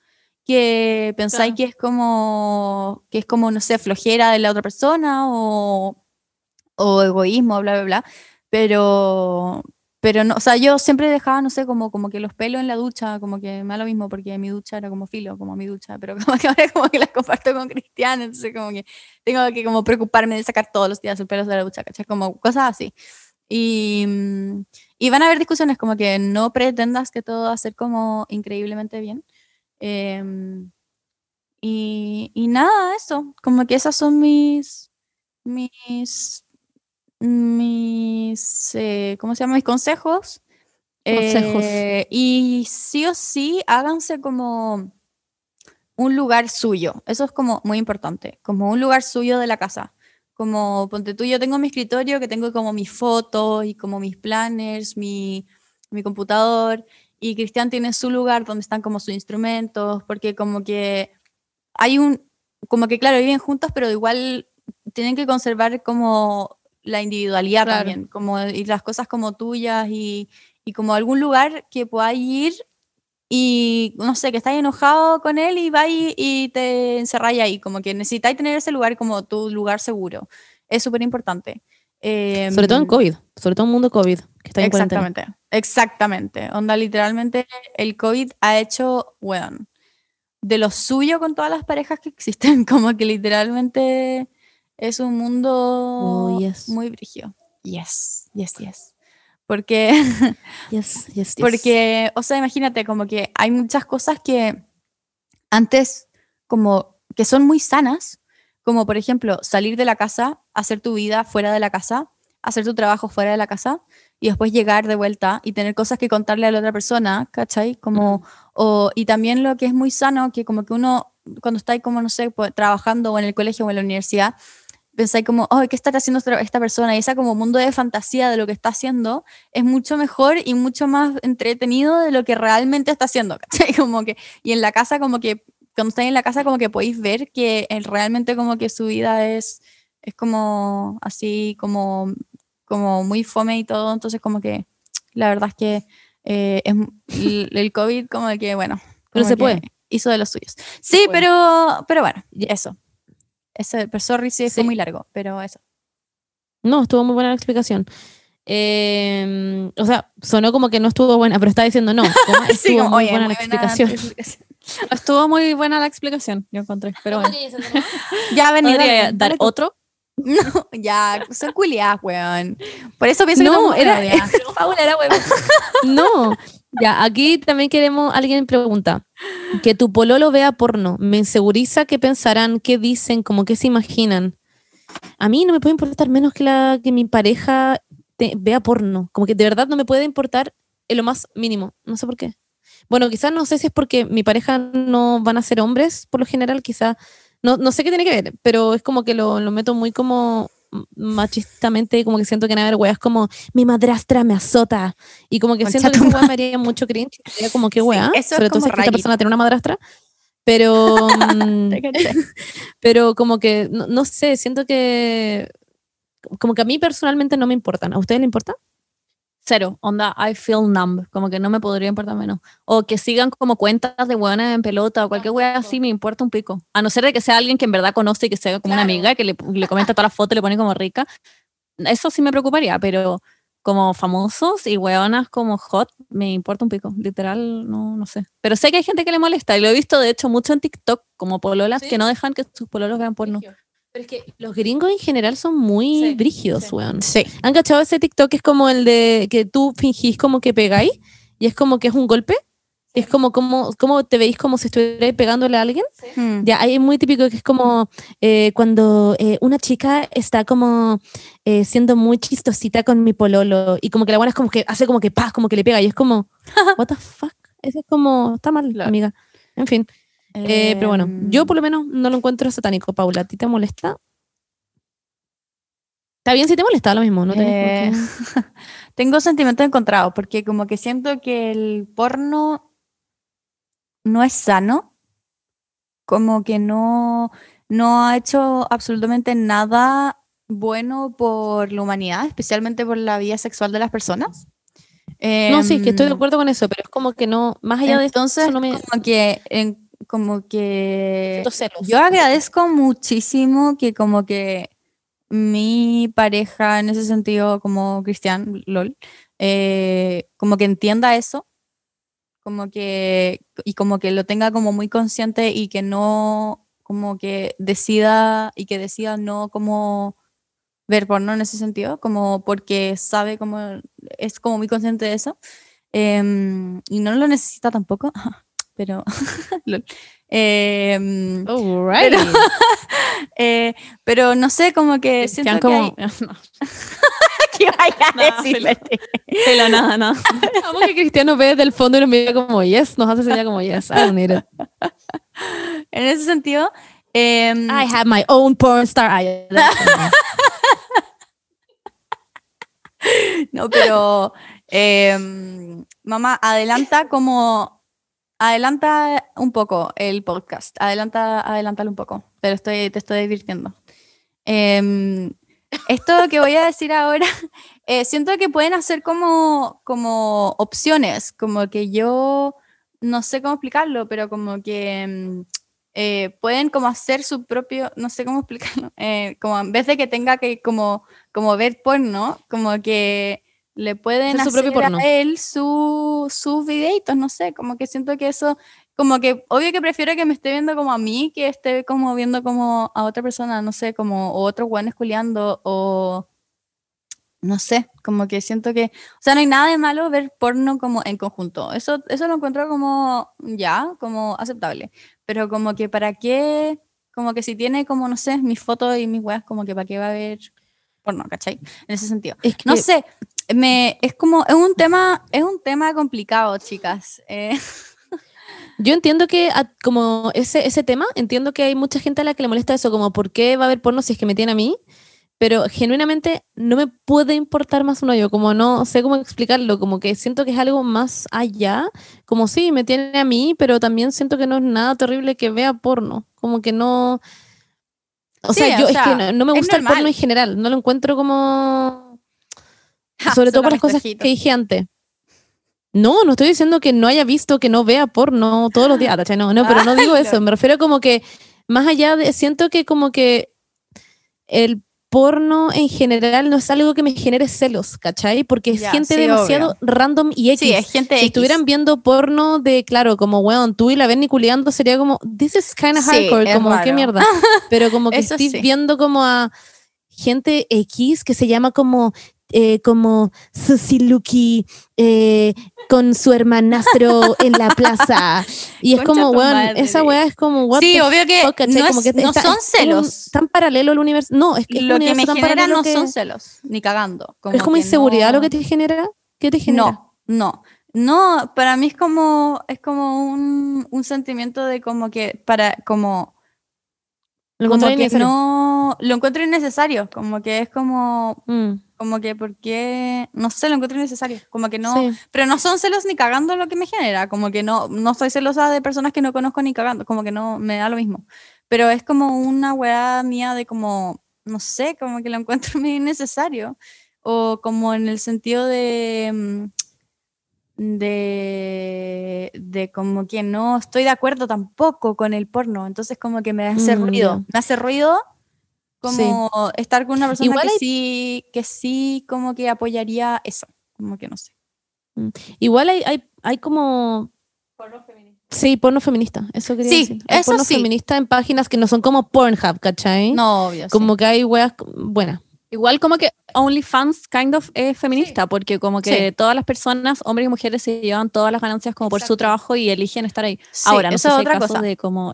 que pensáis Claro. que es como que es como no sé, flojera de la otra persona o o egoísmo, bla, bla, bla. Pero, pero no, o sea, yo siempre dejaba, no sé, como, como que los pelos en la ducha, como que me da lo mismo porque mi ducha era como filo, como mi ducha, pero como que ahora como que las comparto con Cristian, entonces como que tengo que como preocuparme de sacar todos los días el pelo de la ducha, ¿cachai? Como cosas así. Y, y van a haber discusiones como que no pretendas que todo va a ser como increíblemente bien. Em, y, y nada, eso, como que esas son mis, mis, mis, eh, ¿cómo se llama? Mis consejos. Consejos. Eh, y sí o sí, háganse como un lugar suyo. Eso es como muy importante, como un lugar suyo de la casa. Como, ponte tú, yo tengo mi escritorio que tengo como mis fotos y como mis planners, mi, mi computador, y Cristian tiene su lugar donde están como sus instrumentos, porque como que hay un, como que claro, viven juntos, pero igual tienen que conservar como la individualidad Claro. también, como y las cosas como tuyas y, y como algún lugar que podáis ir y no sé, que estáis enojado con él y vais y te encerráis ahí, como que necesitáis tener ese lugar como tu lugar seguro. Es súper importante. Sobre todo en COVID. Sobre todo en mundo COVID. Que está en cuarentena. Exactamente, exactamente. Onda, literalmente el COVID ha hecho, weón, de lo suyo con todas las parejas que existen, como que literalmente es un mundo Oh, yes. muy brígido. Yes, yes, yes. Porque, Yes, yes, yes. porque, o sea, imagínate, como que hay muchas cosas que antes, como que son muy sanas, como por ejemplo salir de la casa, hacer tu vida fuera de la casa, hacer tu trabajo fuera de la casa y después llegar de vuelta y tener cosas que contarle a la otra persona, ¿cachai? Como, o, y también lo que es muy sano, que como que uno, cuando está ahí como, no sé, pues, trabajando o en el colegio o en la universidad, pensáis como, oh, ¿qué está haciendo esta, esta persona? Y esa como mundo de fantasía de lo que está haciendo es mucho mejor y mucho más entretenido de lo que realmente está haciendo, ¿cachai? Como que, y en la casa como que, cuando estáis en la casa como que podéis ver que eh, realmente como que su vida es, es como así, como, como muy fome y todo, entonces como que la verdad es que eh, es, el, el COVID como que, bueno. Pero se puede. hizo de los suyos. Sí, pero, pero bueno, eso. Ese, pero sorry si Sí. fue muy largo, pero eso. No, estuvo muy buena la explicación. Eh, o sea, sonó como que no estuvo buena, pero estaba diciendo no. como estuvo como, muy oye, buena muy la buena explicación. tu explicación. Estuvo muy buena la explicación, yo encontré. Pero bueno. Ya, vení, ¿Podría dale, dar otro? No, ya, son culiadas, weón. Por eso pienso que No, somos era-. Paula era huevo. No, ya, aquí también queremos, alguien pregunta, que tu pololo vea porno, ¿me inseguriza qué pensarán, qué dicen, como qué se imaginan? A mí no me puede importar menos que, la, que mi pareja te- vea porno, como que de verdad no me puede importar en lo más mínimo, no sé por qué. Bueno, quizás no sé si es porque mi pareja no van a ser hombres, por lo general, quizás, no, no sé qué tiene que ver, pero es como que lo, lo meto muy como machistamente, como que siento que van a haber weas como mi madrastra me azota y como que Concha siento que esa wea me haría mucho cringe, sería como que wea, eso es sobre todo si esta persona tiene una madrastra, pero mm, pero como que no, no sé, siento que como que a mí personalmente no me importan, ¿a ustedes le importa? Cero, onda, I feel numb, como que no me podría importar menos. O que sigan como cuentas de hueonas en pelota o cualquier hueá así, me importa un pico. A no ser de que sea alguien que en verdad conoce y que sea como una amiga, que le, le comenta todas las fotos y le pone como rica. Eso sí me preocuparía, pero como famosos y hueonas como hot, me importa un pico. Literal, no, no sé. Pero sé que hay gente que le molesta y lo he visto de hecho mucho en TikTok, como pololas Sí. que no dejan que sus pololos vean porno. Pero es que los gringos en general son muy Sí, brígidos, sí. weón. Sí. ¿Han cachado ese TikTok que es como el de que tú fingís como que pegáis y es como que es un golpe? Es como, como, como te veis como si estuvierais pegándole a alguien. Mm. Ya, hay muy típico que es como eh, cuando eh, una chica está como eh, siendo muy chistosita con mi pololo y como que la buena es como que hace como que paz, como que le pega y es como, what the fuck? Eso es como, está mal, Claro. amiga. En fin, eh, pero bueno, Em, yo por lo menos no lo encuentro satánico, Paula. ¿A ti te molesta? Está bien si te molesta, lo mismo, no qué- Tengo sentimientos encontrados porque como que siento que el porno no es sano, como que no, no ha hecho absolutamente nada bueno por la humanidad, especialmente por la vida sexual de las personas. No, sí, que estoy de Em, acuerdo con eso, pero es como que no, más allá de Entonces, eso, no me como que, en- como que yo agradezco muchísimo que como que mi pareja en ese sentido como Cristian, lol, eh, como que entienda eso, como que, y como que lo tenga como muy consciente y que no, como que decida, y que decida no como ver porno en ese sentido, como porque sabe como, es como muy consciente de eso, em, y no lo necesita tampoco, pero. Em, pero- eh, pero no sé, como que siento que, como, hay- no, que vaya a decirle. pelo, nada, nada. Vamos que Cristiano ve desde el fondo y nos mira como yes, nos hace señal como yes, I don't need it. En ese sentido, em, I have my own porn star no, pero em, mamá, adelanta como adelanta un poco el podcast, adelanta, adelántalo un poco, te lo estoy, te estoy divirtiendo. Em, esto que voy a decir ahora, eh, siento que pueden hacer como, como opciones, como que yo no sé cómo explicarlo, pero como que em, eh, pueden como hacer su propio, no sé cómo explicarlo, eh, como en vez de que tenga que como, como ver porno, como que le pueden Hacer su hacer propio porno. a él su, sus videitos, no sé, como que siento que eso, como que obvio que prefiero que me esté viendo como a mí, que esté como viendo como a otra persona, no sé, como o otros guanes culiando o no sé, como que siento que, o sea, no hay nada de malo ver porno como en conjunto. Eso, eso lo encuentro como ya, como aceptable. Pero como que para qué, como que si tiene como, no sé, mis fotos y mis weas, como que para qué va a ver porno, ¿cachai? En ese sentido. Es que, No sé, me, es como, es un tema, es un tema complicado, chicas. Eh, yo entiendo que a- como ese, ese tema, entiendo que hay mucha gente a la que le molesta eso, como por qué va a haber porno si es que me tiene a mí, pero genuinamente no me puede importar más uno yo, como no sé cómo explicarlo, como que siento que es algo más allá, como sí, me tiene a mí, pero también siento que no es nada terrible que vea porno, como que no... O Sí, sea, o yo sea, es que no, no me gusta el porno en general, no lo encuentro como... Sobre todo por las cosas que dije antes. No, no estoy diciendo que no haya visto, que no vea porno todos los días, ¿cachai? No, no, pero no digo eso. Me refiero como que, más allá de, siento que como que el porno en general no es algo que me genere celos, ¿cachai? Porque es gente sí, demasiado random y X. Sí, es gente si X. estuvieran viendo porno de, claro, como, weón, tú y la ven culiando, sería como, this is kind of Sí, hardcore, como, qué mierda. Pero como que estoy sí. viendo como a gente X que se llama como, eh, como Susiluki eh, con su hermanastro en la plaza. Y es Concha como, weón, esa weá es como, what Sí, obvio que no, Como es- que no está- son como un- celos. tan paralelo al universo. No, es que es un Lo que me genera no que- son celos, ni cagando. es como inseguridad no- lo que te genera. ¿Qué te genera? No, no. No, para mí es como, es como un, un sentimiento de como que, para, como, Lo como que no, lo encuentro innecesario, como que es como, Mm, como que porque, no sé, lo encuentro innecesario, como que no, sí. pero no son celos ni cagando lo que me genera, como que no, no soy celosa de personas que no conozco ni cagando, como que no, me da lo mismo, pero es como una weá mía de como, no sé, como que lo encuentro muy innecesario, o como en el sentido de, mm, de, de como que no estoy de acuerdo tampoco con el porno, entonces como que me hace Mm, ruido, me hace ruido como estar con una persona Igual que hay- sí, que sí como que apoyaría eso, como que no sé. Igual hay, hay, hay como... Sí, porno feminista, eso quería Sí, decir. Hay eso porno sí. feminista en páginas que no son como Pornhub, ¿cachai? No, obvio. sí. Como que hay weas buenas. Igual como que OnlyFans kind of es feminista, porque como que Sí. todas las personas, hombres y mujeres, se llevan todas las ganancias como por su trabajo y eligen estar ahí. Sí, Ahora, no eso sé es si hay otra casos cosa. de como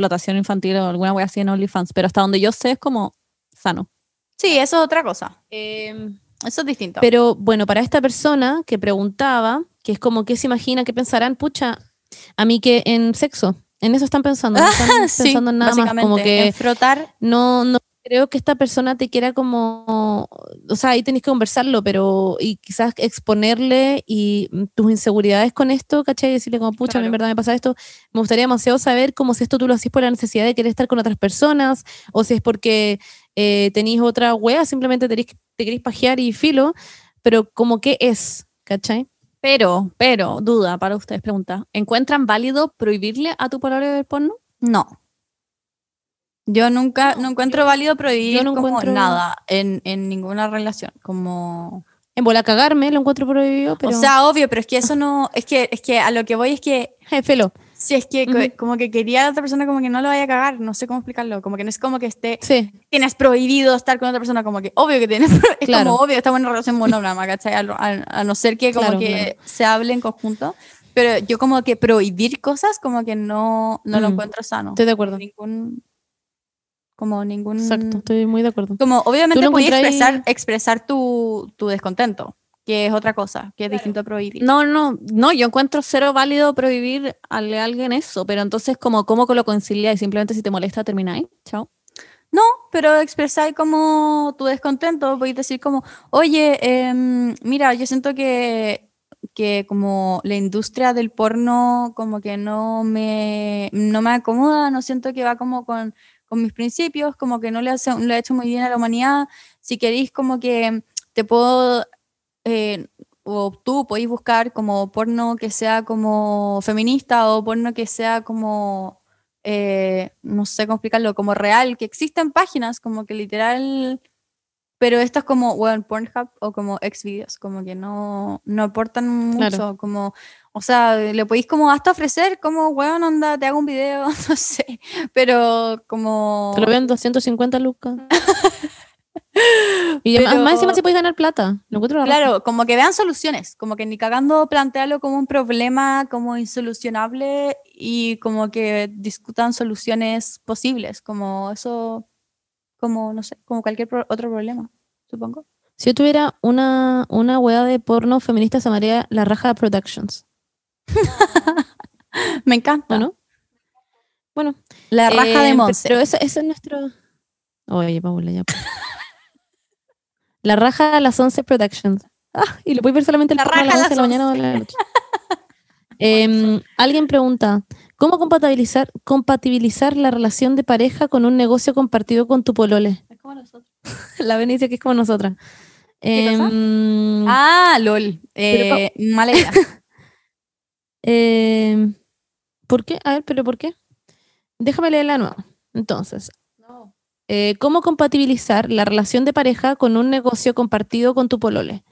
explotación infantil o alguna wea así en OnlyFans, pero hasta donde yo sé es como sano. Sí, eso es otra cosa. Em, Eso es distinto. Pero bueno, para esta persona que preguntaba, que es como que se imagina, que pensarán, pucha, a mí que en sexo, en eso están pensando, no están sí, pensando en nada más, como que en frotar. no, no creo que esta persona te quiera como, o sea, ahí tenés que conversarlo, pero y quizás exponerle y mm, tus inseguridades con esto, ¿cachai? Y decirle como, pucha, a mí en Claro. verdad me pasa esto, me gustaría demasiado saber cómo si esto tú lo haces por la necesidad de querer estar con otras personas, o si es porque eh, tenéis otra wea, simplemente tenés que- te queréis pajear y filo, pero como que es, ¿cachai? Pero, pero, duda para ustedes, pregunta. ¿Encuentran válido prohibirle a tu pololo ver porno? No. Yo nunca, no, encuentro válido prohibir yo no como encuentro- nada en, en ninguna relación. Como. En bola cagarme, lo encuentro prohibido, pero... O sea, obvio, pero es que eso no. Es que, es que a lo que voy es que. felo, Si es que co- Ujú. como que quería a la otra persona como que no lo vaya a cagar, no sé cómo explicarlo, como que no es como que esté, sí, tienes prohibido estar con otra persona, como que obvio que tienes, es Claro. como obvio, estamos en una relación monógama, ¿cachai? A, a- a no ser que como Claro, que claro. se hable en conjunto, pero yo como que prohibir cosas como que no, no lo encuentro sano. estoy de acuerdo. Ningún, como ningún... Exacto, estoy muy de acuerdo. Como obviamente puedes encontráis- expresar, expresar tu, tu descontento, que es otra cosa, que es distinto a prohibir. No, no, no, yo encuentro cero válido prohibir a alguien eso, pero entonces como cómo lo concilia y simplemente si te molesta termináis, chao. No, pero expresar como tu descontento, podéis decir como, oye, em, mira, yo siento que, que como la industria del porno como que no me, no me acomoda, no siento que va como con, con mis principios, como que no le, hace, no le ha hecho muy bien a la humanidad. Si queréis como que te puedo, eh, o tú podéis buscar como porno que sea como feminista o porno que sea como eh, no sé cómo explicarlo, como real, que existen páginas como que literal, pero esto es como, bueno, Pornhub o como Xvideos, como que no, no aportan mucho, Claro. como, o sea, le podéis como hasta ofrecer como, weón, onda, te hago un video, no sé, pero como... Te lo vendo 150 lucas. y además- Pero- más encima si puedes ganar plata. Lo encuentro la raja. Claro, como que vean soluciones, como que ni cagando plantearlo como un problema como insolucionable y como que discutan soluciones posibles, como eso, como no sé, como cualquier pro- otro problema, supongo. Si yo tuviera una, una wea de porno feminista, se llamaría La Raja Productions. Me encanta. ¿O no? Bueno. La raja eh, de Monse. Pero ese, ese es nuestro... Oye, Paula, ya. pues. La Raja a las 11 Productions. Ah, y lo puedes ver solamente La Raja a las 11 de la mañana o de la noche. Em, alguien pregunta, ¿cómo compatibilizar, compatibilizar la relación de pareja con un negocio compartido con tu polole? Es como nosotros. La Beni dice que es como nosotras. ¿Qué cosa? Em, Ah, lol. Eh, mala idea. Eh, ¿Por qué? A ver, pero ¿por qué? Déjame leerla de nuevo. Entonces, eh, ¿cómo compatibilizar la relación de pareja con un negocio compartido con tu polole?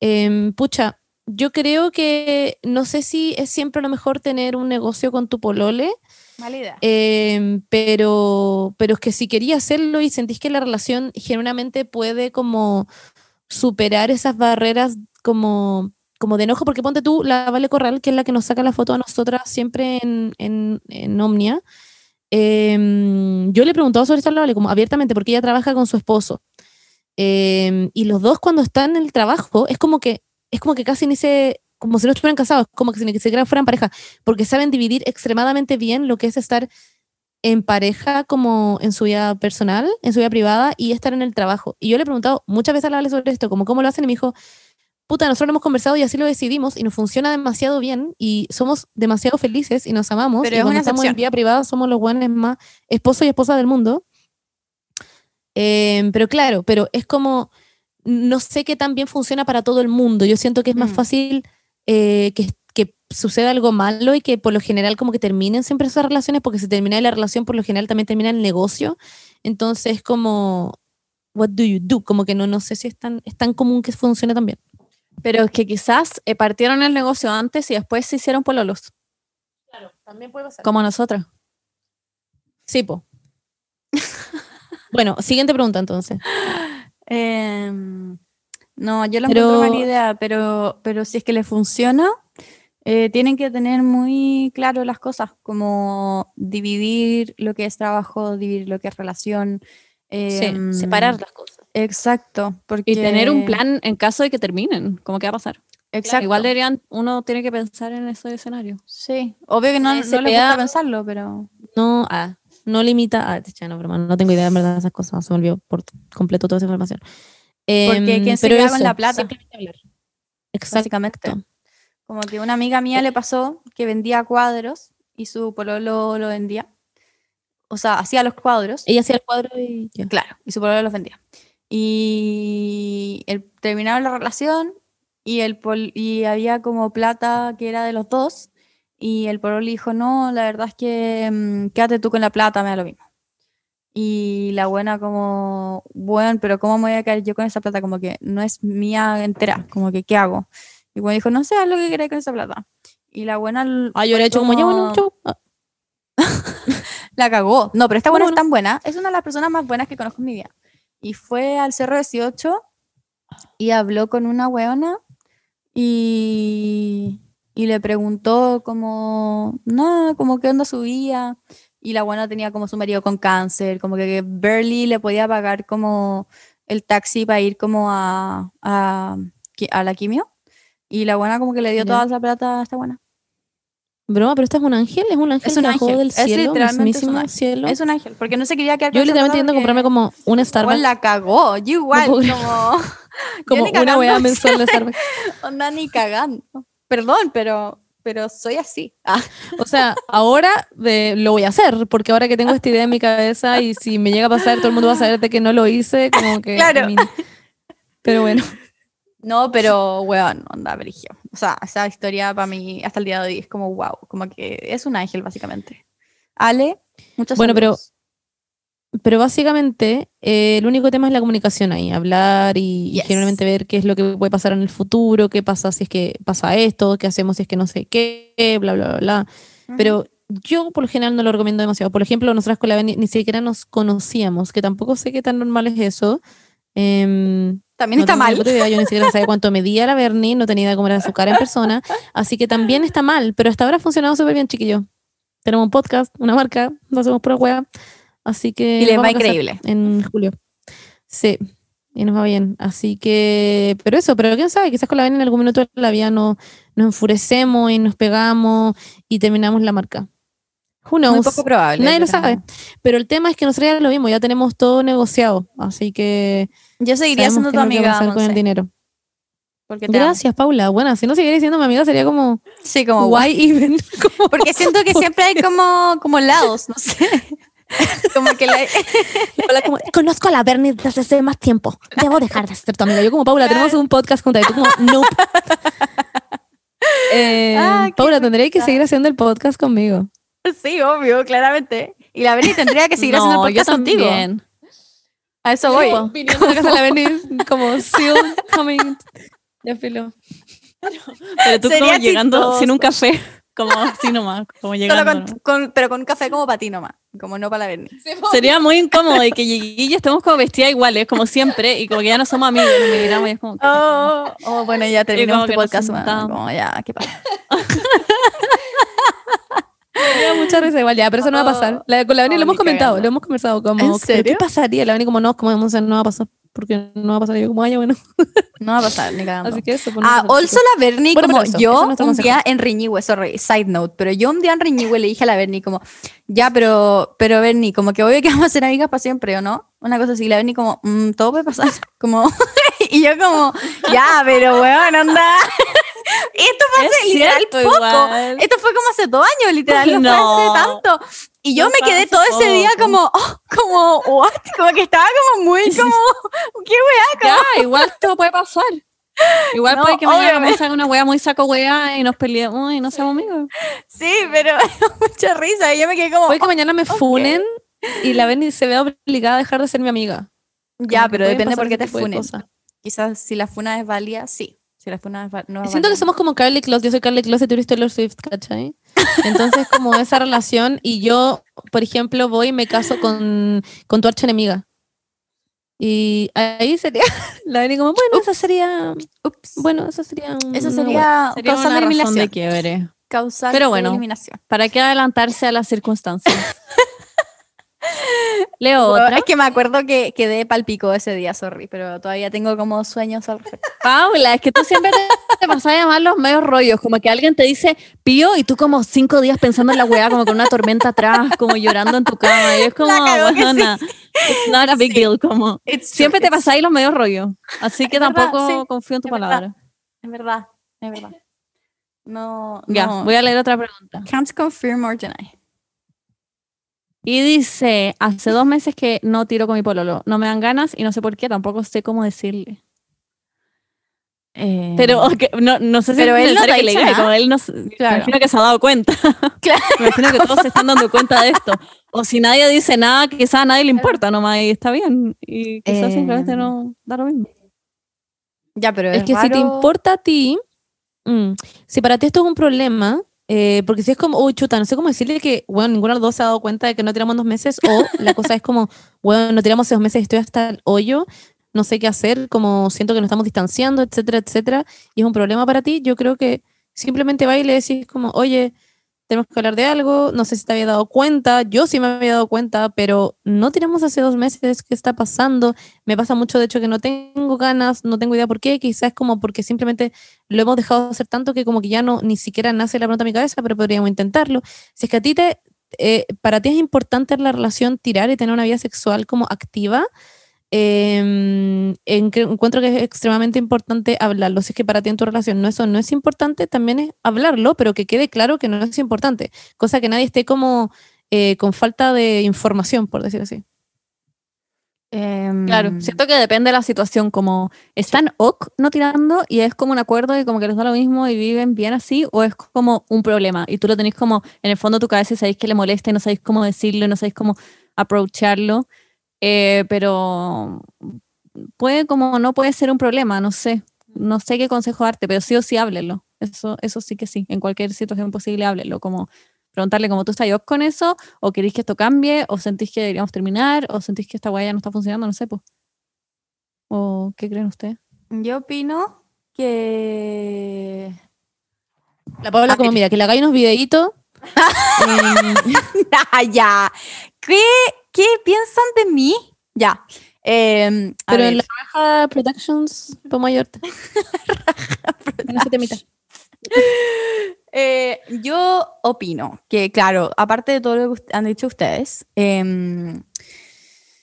Em, pucha, yo creo que no sé si es siempre lo mejor tener un negocio con tu polole, Mala idea. em, pero, pero es que si quería hacerlo y sentís que la relación genuinamente puede como superar esas barreras como, como de enojo, porque ponte tú la Vale Corral, que es la que nos saca la foto a nosotras siempre en, en, en Omnia. em, yo le he preguntado sobre esto a la Vale como abiertamente, porque ella trabaja con su esposo. Em, y los dos cuando están en el trabajo es como que es como que casi ni se como si no estuvieran casados, como que si ni siquiera fueran pareja, porque saben dividir extremadamente bien lo que es estar en pareja como en su vida personal, en su vida privada y estar en el trabajo. Y yo le he preguntado muchas veces a la Vale sobre esto, como cómo lo hacen y me dijo, puta, nosotros lo hemos conversado y así lo decidimos y nos funciona demasiado bien y somos demasiado felices y nos amamos. Pero y es cuando una estamos en vida privada somos los buenos más esposo y esposa del mundo. Eh, pero claro, pero es como, no sé qué tan bien funciona para todo el mundo. Yo siento que es más Mm. fácil eh, que, que suceda algo malo y que por lo general como que terminen siempre esas relaciones, porque si termina la relación, por lo general también termina el negocio. Entonces, como, what do you do? Como que no, no sé si es tan, es tan común que funcione tan bien. Pero es que quizás eh, partieron el negocio antes y después se hicieron pololos, Claro, también puede pasar. como nosotros. Sí, po. bueno, siguiente pregunta entonces. Em, no, yo la Pero- mala idea, pero, pero si es que le funciona, eh, tienen que tener muy claro las cosas, como dividir lo que es trabajo, dividir lo que es relación. em, separar las cosas. Exacto, porque Y tener un plan en caso de que terminen, como qué va a pasar. Exacto. Igual deberían, uno tiene que pensar en ese escenario. Sí, obvio que no, no les SPA. gusta pensarlo, pero No, ah, no limita. Ah, ya no, broma, no tengo idea en verdad de esas cosas. Se me olvidó por completo toda esa información. Porque Em, ¿quién se pero queda con la plata? básicamente. Como que una amiga mía le pasó que vendía cuadros y su pololo lo vendía. O sea, hacía los cuadros. Ella hacía el cuadro y. Claro, y su pololo los vendía. Y el, terminaron la relación y, el pol- y había como plata que era de los dos. Y el pololo le dijo, no, la verdad es que mm, quédate tú con la plata, me da lo mismo. Y la buena como, bueno, pero ¿cómo me voy a quedar yo con esa plata? Como que no es mía entera, como que ¿qué hago? Y bueno, dijo, no sé, haz lo que queráis con esa plata. Y la buena... Ah, yo le he hecho como, bueno, chau. Ah, la cagó. No, pero esta buena es tan buena. Es una de las personas más buenas que conozco en mi vida. Y fue al Cerro 18 y habló con una weona y, y le preguntó como, no, como qué onda su vida. Y la buena tenía como su marido con cáncer, como que barely le podía pagar como el taxi para ir como a, a, a la quimio. Y la buena como que le dio toda esa plata a esta buena. Broma, pero este es un ángel, es un ángel Es un que ángel, del es cielo, literalmente es un mismísimo ángel. cielo. Es un ángel, porque no se quería quedar Yo literalmente porque- comprarme como un Igual Starbucks, la cagó, yo igual, como, como una weá mensual de Starbucks. onda ni cagando. Perdón, pero, pero soy así. Ah, O sea, ahora de- lo voy a hacer, porque ahora que tengo esta idea en mi cabeza y si me llega a pasar, todo el mundo va a saber de que no lo hice, como que... Claro. Pero bueno, No, pero, weón, onda, Brigio. O sea, esa historia para mí hasta el día de hoy es como, wow, como que es un ángel, básicamente. Ale, muchas Bueno, pero- saludos. pero básicamente eh, el único tema es la comunicación ahí, hablar y, y Yes. generalmente ver qué es lo que puede pasar en el futuro, qué pasa si es que pasa esto, qué hacemos si es que no sé qué, bla, bla, bla, bla. Pero yo por lo general no lo recomiendo demasiado. Por ejemplo, nosotras con la Beni ni siquiera nos conocíamos, que tampoco sé qué tan normal es eso. Em, También no está mal. idea, yo ni siquiera sabía cuánto medía la Bernie, no tenía idea cómo era su cara en persona. Así que también está mal, pero hasta ahora ha funcionado súper bien, chiquillo. Tenemos un podcast, una marca, no hacemos pura hueá. Así que. Y les va increíble. En julio. Sí, y nos va bien. Así que. Pero eso, pero quién sabe, quizás con la Bernie en algún minuto de la vida no, nos enfurecemos y nos pegamos y terminamos la marca. Who Muy knows? poco probable. Nadie lo sabe. Pero el tema es que nosotros ya lo mismo, ya tenemos todo negociado. Así que. Yo seguiría siendo tu amiga, con el dinero. Gracias, Paula. Bueno, si no siguiera siendo mi amiga sería como Sí, como why even. Como- Porque siento que siempre hay como, como lados, no sé. Como que la, como, conozco a la Bernie desde hace más tiempo. Debo dejar de ser tu amiga. Yo como Paula, tenemos un podcast juntas y tú como, nope. Eh, Ah, qué Paula, tendría que seguir haciendo el podcast conmigo. Sí, obvio, claramente. Y la Berni tendría que seguir haciendo el yo podcast contigo. también. A eso voy. Como Viniendo a la casa de la Berni, como still coming. Ya filo. Pero tú como Sería llegando sin un café, como así nomás, como llegando. con, ¿no? con- pero con un café como para ti nomás, como no para la Berni. Sería muy incómodo y que llegué y estemos como vestidas iguales, como siempre, y como que ya no somos amigos, y nos miramos y es como que- Oh, oh, bueno, ya terminamos como tu que nos podcast. man. Como ya, ¿qué pasa? Me da mucha risa igual, ya, pero eso no va a pasar. La, con la Berni No, lo hemos comentado, cagando. lo hemos conversado como, ¿En ¿pero serio? ¿qué pasaría? La Berni como, no, como no va a pasar, porque no va a pasar. Yo como, ay, bueno, No va a pasar, ni cagando. así que eso. pues, no Ah, pasa, also la Berni, Bueno, como eso, yo es nuestro un día en Riñihue, sorry, side note, pero yo un día en Riñihue le dije a la Berni como, ya, pero, pero Berni, como que obvio que vamos a ser amigas para siempre, ¿o no? Una cosa así, la Berni como, "Mm, todo puede pasar, como, y yo como, ya, pero weón, anda. Esto fue Es hace literal poco, igual. esto fue como hace dos años, literal, no, No. fue hace tanto. Y yo No me quedé todo ese día poco. como, oh, como, what? Como que estaba como muy, como, qué weá, Ya, igual todo puede pasar. Igual No, puede que mañana nos haga una wea muy saco wea y nos peleemos y no seamos amigos. Sí, pero mucha risa. Y yo me quedé como. Puede que mañana me funen y la Berni se vea obligada a dejar de ser mi amiga. "Oh, ya, Como pero depende por qué te funen. Quizás si la funa es válida, sí. Si la funa es va- no es Siento que somos como Carly Close, yo soy Carly Close y tú eres Taylor Swift, ¿cachai? Entonces, como esa relación, y yo, por ejemplo, voy y me caso con, con tu archienemiga. Y ahí sería, la Berni como, bueno, eso sería, Ups. bueno, eso sería... Eso sería, Sería causal una razón eliminación. de quiebre. Causal Pero bueno. eliminación. ¿Para qué adelantarse a las circunstancias? Leo otra. Es que me acuerdo que quedé palpico ese día, sorry, pero todavía tengo como sueños al respecto. Paula, es que tú siempre te, te pasas a llamar los medios rollos, como que alguien te dice pío y tú como cinco días pensando en la weá, como con una tormenta atrás, como llorando en tu cama. Y es como, que sí. it's not a big Sí. deal, como. It's Siempre true, te pasáis los medios rollos. Así que Es verdad, tampoco sí, confío en tu es verdad. palabra. Es verdad, es verdad. No, Ya, no. voy a leer otra pregunta. Can't confirm or deny. Y dice, hace dos meses que no tiro con mi pololo. No me dan ganas y no sé por qué, tampoco sé cómo decirle. Pero ok, no, no sé si Pero él no que le diga, nada. como él no, Claro. imagino que se ha dado cuenta. Claro. Me imagino que todos se están dando cuenta de esto. O si nadie dice nada, quizás a nadie le importa nomás y está bien. Y quizás Eh, simplemente no da lo mismo. Ya, pero Es es, que si te importa a ti, mm, si para ti esto es un problema, eh, porque si es como, uy, chuta, no sé cómo decirle que, bueno, ninguno de los dos se ha dado cuenta de que no tiramos dos meses, o la cosa es como, bueno, no tiramos dos meses, estoy hasta el hoyo, no sé qué hacer, como siento que nos estamos distanciando, etcétera, etcétera, y es un problema para ti, yo creo que simplemente va y le decís como, oye, tenemos que hablar de algo, no sé si te había dado cuenta, yo sí me había dado cuenta, pero no tiramos hace dos meses, ¿qué está pasando? Me pasa mucho, de hecho, que no tengo ganas, no tengo idea por qué, quizás como porque simplemente lo hemos dejado de hacer tanto que como que ya no, ni siquiera nace la pregunta en mi cabeza, pero podríamos intentarlo. Si es que a ti te, eh, para ti es importante la relación tirar y tener una vida sexual como activa, eh, en que encuentro que es extremadamente importante hablarlo. Si es que para ti en tu relación no eso no es importante, también es hablarlo, pero que quede claro que no es importante. Cosa que nadie esté como eh, con falta de información, por decir así. Em, Claro, siento que depende de la situación, como están ok no tirando y es como un acuerdo y como que les da lo mismo y viven bien así, o es como un problema y tú lo tenés como en el fondo de tu cabeza y sabéis que le molesta y no sabéis cómo decirlo, y no sabéis cómo aprovecharlo, eh, pero puede como no puede ser un problema, no sé, no sé qué consejo darte, pero sí o sí háblenlo, eso, eso sí que sí, en cualquier situación posible háblenlo, como preguntarle cómo tú estás con eso, o queréis que esto cambie, o sentís que deberíamos terminar, o sentís que esta guaya no está funcionando, no sé, pues. ¿O qué creen ustedes? Yo opino que. La Paula como, que- mira, que le hagáis unos videitos. Ah, ya. ¿Qué, ¿Qué piensan de mí? Ya. Em, pero ver, en la Raja Productions podemos ayudarte. En ese temita. eh, yo opino que, claro, aparte de todo lo que han dicho ustedes, em,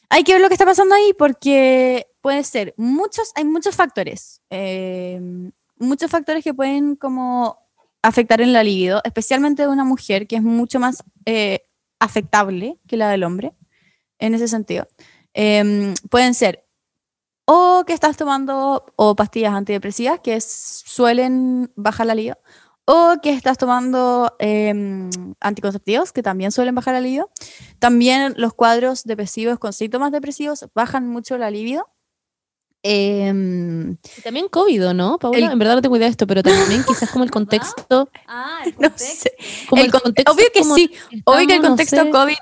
hay que ver lo que está pasando ahí porque puede ser muchos, hay muchos factores, em, muchos factores que pueden como afectar en la libido, especialmente de una mujer que es mucho más eh, afectable que la del hombre, en ese sentido. Em, pueden ser o que estás tomando o pastillas antidepresivas que s- suelen bajar la libido, o que estás tomando em, anticonceptivos, que también suelen bajar la libido. También los cuadros depresivos con síntomas depresivos bajan mucho la libido. Em, Y también COVID, ¿no, Paula? El- En verdad no tengo idea de esto, pero también quizás como el contexto. Ah, no sé. Como El el, con- contexto obvio que como sí, obvio que el estamos, no contexto sé, COVID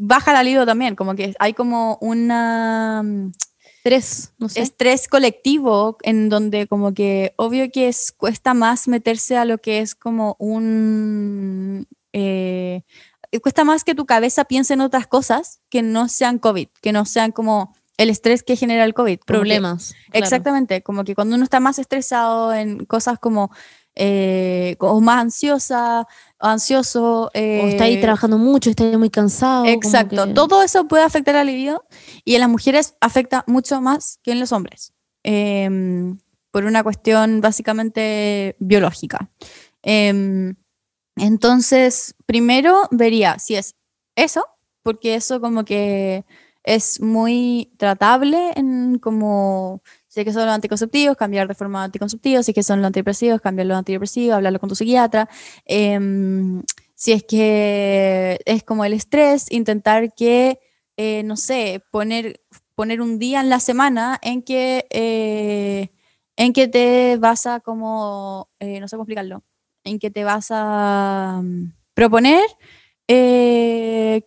baja la libido también, como que hay como una mm, Estrés, no sé. estrés colectivo en donde como que obvio que es, cuesta más meterse a lo que es como un... eh, cuesta más que tu cabeza piense en otras cosas que no sean COVID, que no sean como el estrés que genera el COVID. que- Problemas. claro. Exactamente, como que cuando uno está más estresado en cosas como, eh, como más ansiosa, o ansioso. O está ahí eh, trabajando mucho, está ahí muy cansado. Exacto, que- todo eso puede afectar al libido y en las mujeres afecta mucho más que en los hombres, em, por una cuestión básicamente biológica. Em, entonces, primero vería si es eso, porque eso como que es muy tratable en como, si es que son los anticonceptivos, cambiar de forma anticonceptivos, si es que son los antidepresivos, cambiar los antidepresivos, hablarlo con tu psiquiatra. Em, si es que es como el estrés, intentar que, eh, no sé, poner, poner un día en la semana en que, eh, en que te vas a como, eh, no sé cómo explicarlo, en que te vas a mm, proponer eh,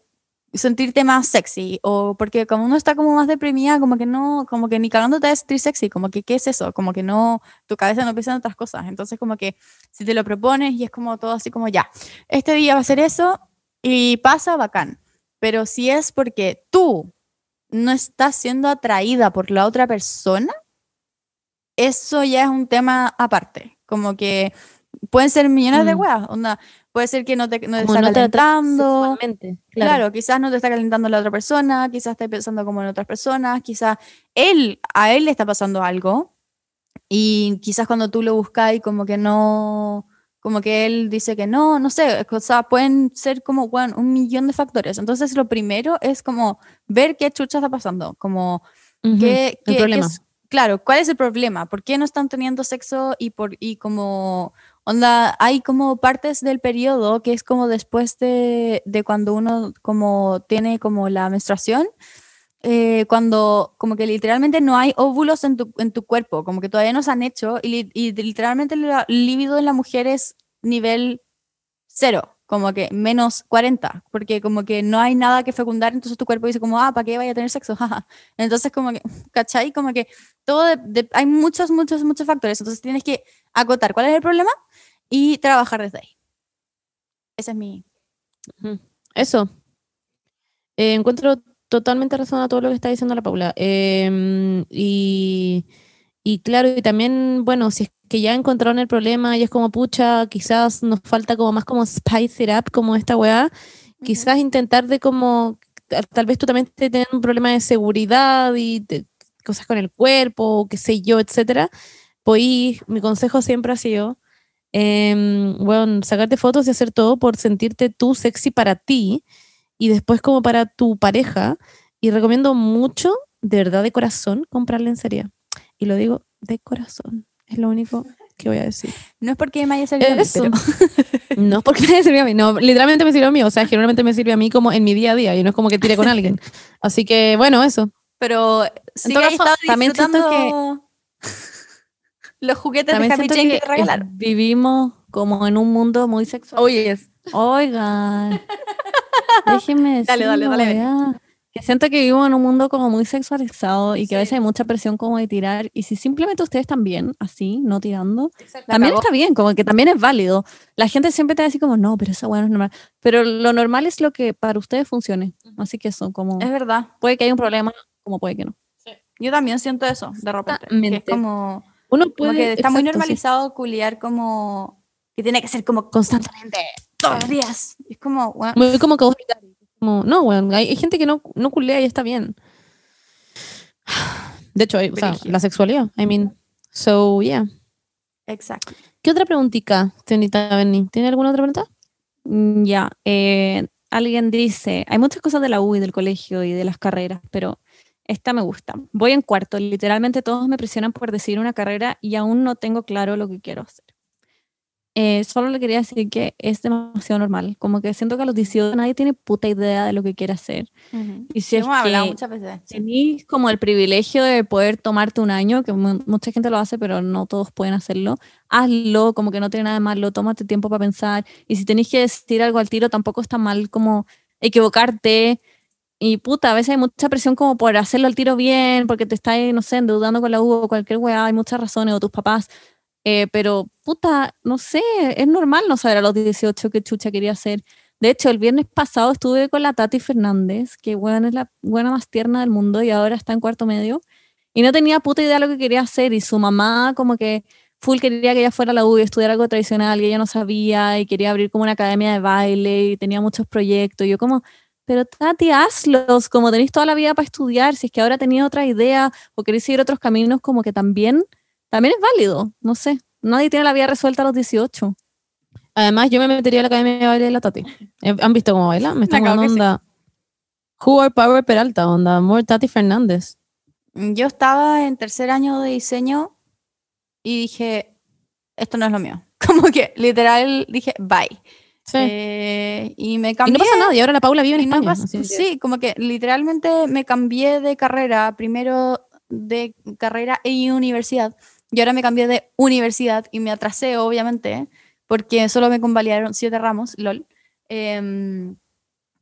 sentirte más sexy o porque como uno está como más deprimida como que no como que ni cagando te vas sentir sexy como que qué es eso como que no tu cabeza no piensa en otras cosas. Entonces como que si te lo propones y es como todo así como ya este día va a ser eso y pasa bacán pero si es porque tú no estás siendo atraída por la otra persona eso ya es un tema aparte. Como que pueden ser millones de Mm. weas onda puede ser que no te, no te está no te calentando sexualmente, Claro. Claro. quizás no te está calentando la otra persona, quizás esté pensando como en otras personas, quizás él, a él le está pasando algo y quizás cuando tú lo buscas y como que no, como que él dice que no, no sé, o sea, pueden ser como bueno, un millón de factores. Entonces lo primero es como ver qué chucha está pasando, como qué, el qué- qué problema. es- claro, ¿cuál es el problema? ¿Por qué no están teniendo sexo y por y como onda hay como partes del periodo que es como después de, de cuando uno como tiene como la menstruación eh, cuando como que literalmente no hay óvulos en tu, en tu cuerpo, como que todavía no se han hecho y, y literalmente el líbido en la mujer es nivel cero, como que menos 40, porque como que no hay nada que fecundar, entonces tu cuerpo dice como, ah, ¿para qué vaya a tener sexo? Entonces como que, ¿cachai? Como que todo, de- de- hay muchos, muchos, muchos factores, entonces tienes que acotar cuál es el problema y trabajar desde ahí. Ese es mi... Eso. Eh, encuentro totalmente razón a todo lo que está diciendo la Paula. Em, y, y claro, y también, bueno, si es que ya encontraron el problema y es como, pucha, quizás nos falta como más como spice it up, como esta weá, quizás intentar de como, tal vez tú también te tienes un problema de seguridad y cosas con el cuerpo, o qué sé yo, etcétera. Pues mi consejo siempre ha sido, em, bueno, sacarte fotos y hacer todo por sentirte tú sexy para ti y después como para tu pareja. Y recomiendo mucho, de verdad de corazón, comprar lencería. Y lo digo de corazón. Es lo único que voy a decir. No es porque me haya salido a mí, Eso. pero- No porque me sirve a mí, no, literalmente me sirve a mí. O sea, generalmente me sirve a mí como en mi día a día y no es como que tire con alguien. Así que, bueno, eso. pero sí todo he caso, también siento disfrutando los juguetes También de Happy Chain que te regalaron. vivimos como en un mundo muy sexual. Oye, Oigan, déjenme Dale, dale, dale, ya. Que siento que vivimos en un mundo como muy sexualizado y que a veces hay mucha presión como de tirar. Y si simplemente ustedes bien, así, no tirando, también está bien, como que también es válido. La gente siempre te va a decir como, no, pero esa weá no es normal. Pero lo normal es lo que para ustedes funcione. Así que eso, como, Es verdad. puede que haya un problema, como puede que no. Yo también siento eso, de repente. Que es como, uno como puede. que está muy exacto, sí. normalizado culiar como que tiene que ser como Constantemente. todos los días. Es como, bueno, Muy como que vos como, no, weón, hay, hay gente que no, no culea y está bien. De hecho, hay- o sea, la sexualidad, I mean. So, yeah. exacto. ¿Qué otra preguntita, señorita Berni? ¿Tiene alguna otra pregunta? Mm, Ya, eh, alguien dice, hay muchas cosas de la U y del colegio y de las carreras, pero esta me gusta. Voy en cuarto, literalmente todos me presionan por decidir una carrera y aún no tengo claro lo que quiero hacer. eh, solo le quería decir que es demasiado normal. Como que siento que a los 18 nadie tiene puta idea de lo que quiere hacer. Y si es Hemos que muchas veces. tenés como el privilegio de poder tomarte un año, que mu- mucha gente lo hace, pero no todos pueden hacerlo, hazlo, como que no tiene nada de malo, tómate tiempo para pensar. Y si tenés que decir algo al tiro, tampoco está mal como equivocarte. Y puta, a veces hay mucha presión como por hacerlo al tiro bien, porque te estás, no sé, endeudando con la U o cualquier weá, hay muchas razones, o tus papás. Eh, pero, puta, no sé, es normal no saber a los 18 qué chucha quería hacer. De hecho, el viernes pasado estuve con la Tati Fernández, que weón es la buena más tierna del mundo y ahora está en cuarto medio. Y no tenía puta idea de lo que quería hacer. Y su mamá, como que full quería que ella fuera a la U y estudiar algo tradicional y ella no sabía y quería abrir como una academia de baile y tenía muchos proyectos. Yo, como, pero Tati, hazlos, como tenéis toda la vida para estudiar. Si es que ahora tenéis otra idea o queréis seguir otros caminos, como que también, también es válido. No sé. Nadie tiene la vida resuelta a los 18. Además, yo me metería a la academia de baile de la Tati. Eh, ¿Han visto cómo baila? Me Claro dando que sí. onda. Who are Power Peralta, onda. More Tati Fernández. Yo estaba en tercer año de diseño y dije, esto no es lo mío. Como que literal dije, bye. Sí. Eh, y me y cambié. no pasa nada, y ahora la Paula vive en y no España. pasa- que- sí, como que literalmente me cambié de carrera, primero de carrera y universidad, y ahora me cambié de universidad y me atrasé, obviamente, porque solo me convalidaron siete ramos, lol. Em,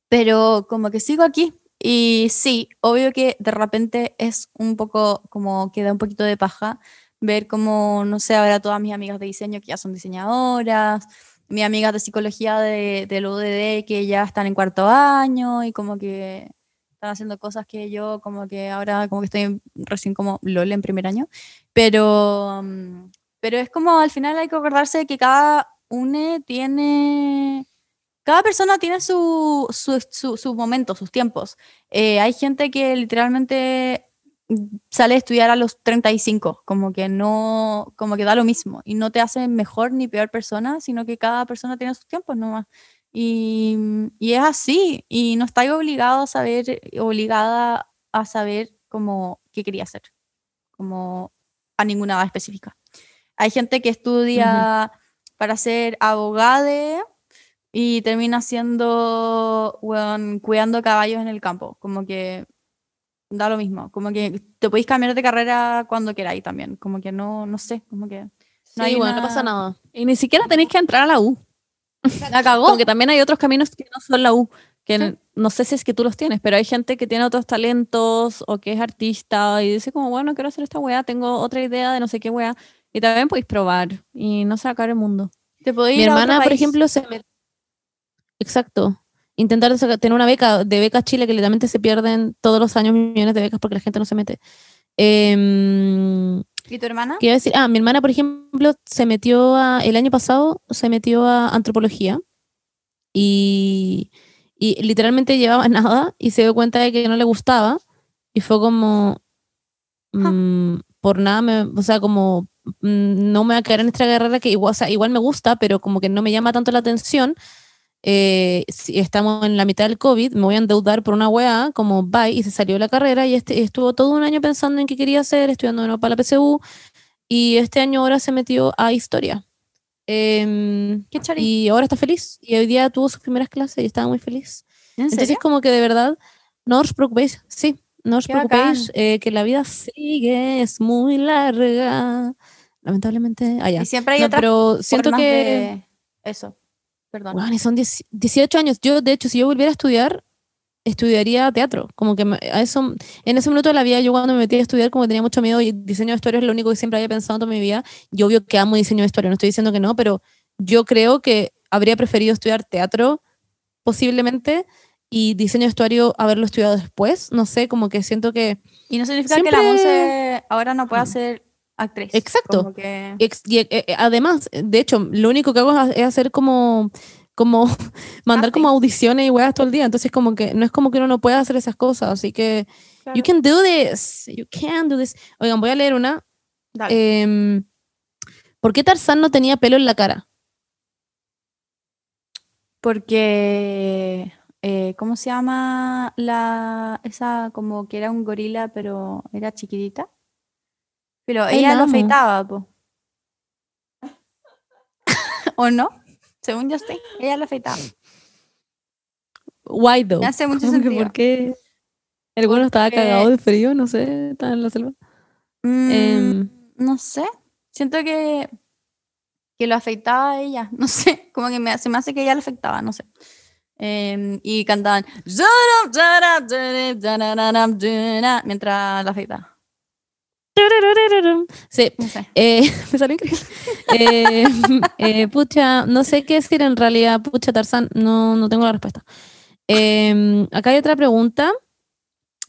pero como que sigo aquí. Y sí, obvio que de repente es un poco como que da un poquito de paja ver como, no sé, ahora todas mis amigas de diseño que ya son diseñadoras, mis amigas de psicología de, del UDD que ya están en cuarto año y como que están haciendo cosas que yo como que ahora como que estoy recién como LOL en primer año. Pero, mm, pero es como al final hay que acordarse de que cada une tiene... Cada persona tiene su, su, su, su momento, sus tiempos. Eh, hay gente que literalmente sale a estudiar a los 35, como que no, como que da lo mismo y no te hace mejor ni peor persona, sino que cada persona tiene sus tiempos nomás. Y, y es así, y no estáis obligado a saber, obligada a saber como qué quería hacer, como a ninguna edad específica. Hay gente que estudia para ser abogada y termina siendo, weón, cuidando caballos en el campo, como que da lo mismo, como que te podéis cambiar de carrera cuando queráis también, como que no, no sé, como que Sí, hay bueno, no pasa nada. Y ni siquiera tenéis que entrar a la U. la cagó. Como que también hay otros caminos que no son la U, que Sí. no sé si es que tú los tienes, pero hay gente que tiene otros talentos o que es artista y dice como, bueno, quiero hacer esta weá, tengo otra idea de no sé qué weá. Y también podéis probar y no se va a acabar el mundo. Te podéis Mi hermana, por ejemplo, se metió. Exacto. Intentar tener una beca de becas Chile que literalmente se pierden todos los años millones de becas porque la gente no se mete. Em, ¿Y tu hermana? ¿Qué iba a decir? Ah, mi hermana, por ejemplo, se metió a, el año pasado, se metió a antropología y, y literalmente llevaba nada y se dio cuenta de que no le gustaba y fue como, mm, por nada, me- o sea, como mm, no me voy a quedar en esta carrera que igual, o sea, igual me gusta, pero como que no me llama tanto la atención. Eh, si estamos en la mitad del COVID, me voy a endeudar por una weá, como bye, y se salió de la carrera y este, estuvo todo un año pensando en qué quería hacer, estudiando para la PSU, y este año ahora se metió a historia. ¿Qué chori? y ahora está feliz. Y hoy día tuvo sus primeras clases y estaba muy feliz. ¿En Entonces, serio? como que de verdad, no os preocupéis. Sí, no os Qué preocupéis, eh, que la vida sigue, es muy larga. Lamentablemente, allá. Y siempre hay No, otras pero siento que. de eso. Perdón. Bueno, y son 10 18 años. Yo, de hecho, si yo volviera a estudiar, estudiaría teatro. Como que a eso, en ese minuto de la vida, yo cuando me metí a estudiar, como tenía mucho miedo, y diseño de vestuario es lo único que siempre había pensado toda mi vida. Yo obvio que amo diseño de vestuario, no estoy diciendo que no, pero yo creo que habría preferido estudiar teatro, posiblemente, y diseño de vestuario haberlo estudiado después. No sé, como que siento que. Y no significa que la Siempre- Monse ahora no pueda Mm. Actriz. Exacto. Que... y, eh, eh, además, de hecho, lo único que hago es ha- es hacer como. como mandar como audiciones y weas todo el día. Entonces, como que no es como que uno no pueda hacer esas cosas. Así que. claro. You can do this. You can do this. Oigan, voy a leer una. Dale. Em, ¿Por qué Tarzán no tenía pelo en la cara? Porque, eh, ¿cómo se llama la esa como que era un gorila pero era chiquitita? Pero Ay, ella la lo afeitaba, po. ¿O no? Según yo sí, ella lo afeitaba. Why though? Me hace mucho sentido. ¿Por qué? El bueno estaba cagado de frío, no sé, estaba en la selva. Mm, Em. no sé. Siento que, que lo afeitaba a ella. No sé. Como que me, se me hace que ella lo afectaba, no sé. Em, y cantaban mientras la afeitaba. Sí, No sé. eh, me salió increíble. Eh, eh, pucha, no sé qué decir en realidad, pucha Tarzán, no, no tengo la respuesta. Eh, acá hay otra pregunta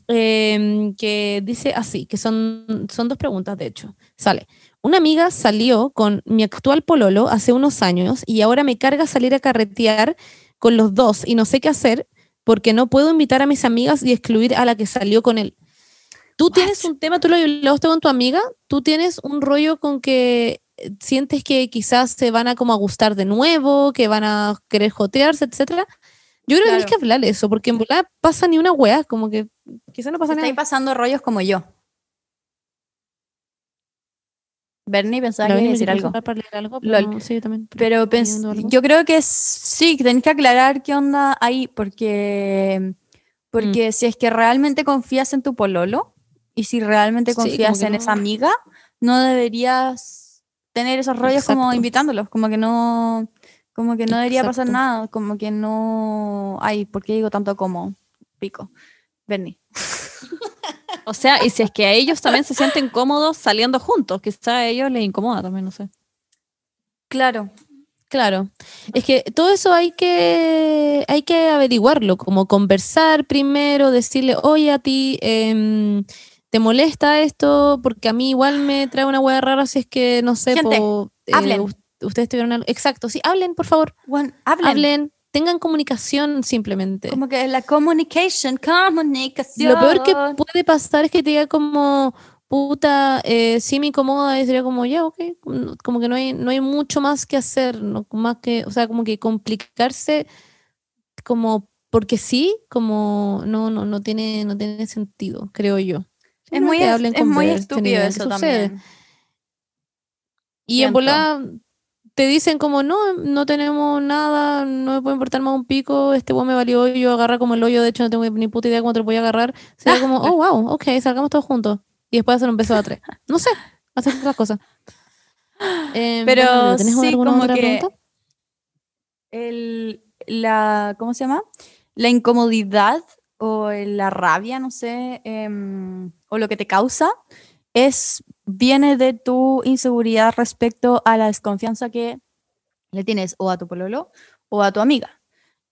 eh, que dice así, que son, son dos preguntas de hecho. Sale, una amiga salió con mi actual pololo hace unos años y ahora me carga salir a carretear con los dos y no sé qué hacer porque no puedo invitar a mis amigas y excluir a la que salió con él. Tú tienes un tema, tú lo hablaste con tu amiga, tú tienes un rollo con que eh, sientes que quizás se van a como a gustar de nuevo, que van a querer jotearse, etcétera. Yo creo que Claro. que hablar eso, porque en volada pasa ni una wea, como que quizás no pasa nada. pasando rollos como yo. Bernie pensaba que iba a decir algo. pero no, sí, yo también. Pero algo. yo creo que sí, que tenés que aclarar qué onda ahí, porque, porque si es que realmente confías en tu pololo y si realmente confías en no- esa amiga, no deberías tener esos rollos como invitándolos, como que no, como que no debería pasar nada, como que no, ay, ¿por qué digo tanto como pico? Bernie. O sea, y si es que a ellos también se sienten cómodos saliendo juntos, quizá a ellos les incomoda también, no sé. Claro. Claro, es que todo eso hay que, hay que averiguarlo, como conversar primero, decirle, oye a ti, em, ¿te molesta esto? Porque a mí igual me trae una hueá rara si es que, no sé, Gente, po, eh, hablen. ustedes tuvieron algo. Exacto, sí, hablen, por favor, Bueno, hablen. hablen, tengan comunicación simplemente. Como que la communication, comunicación. Lo peor que puede pasar es que te diga como, puta, eh, sí me incomoda y sería como, ya, ok, como- como que no hay, no hay mucho más que hacer, no, más que, o sea, como que complicarse como, porque sí, como, no, no, no tiene, no tiene sentido, creo yo. Es muy, es, hablen, es muy estúpido eso sucede. también. Y en volada te dicen como, no, no tenemos nada, no me puede importar más un pico, este weón me valió yo agarra como el hoyo, de hecho no tengo ni puta idea cómo te lo voy a agarrar. Sería como, oh, wow, ok, salgamos todos juntos. Y después hacer un beso a tres. No sé, hacer otras cosas. Eh, Pero bueno, ¿tenés sí, alguna como otra que- pregunta? El, la, ¿cómo se llama? La incomodidad o la rabia, no sé, em, o lo que te causa, es, viene de tu inseguridad respecto a la desconfianza que le tienes o a tu pololo o a tu amiga.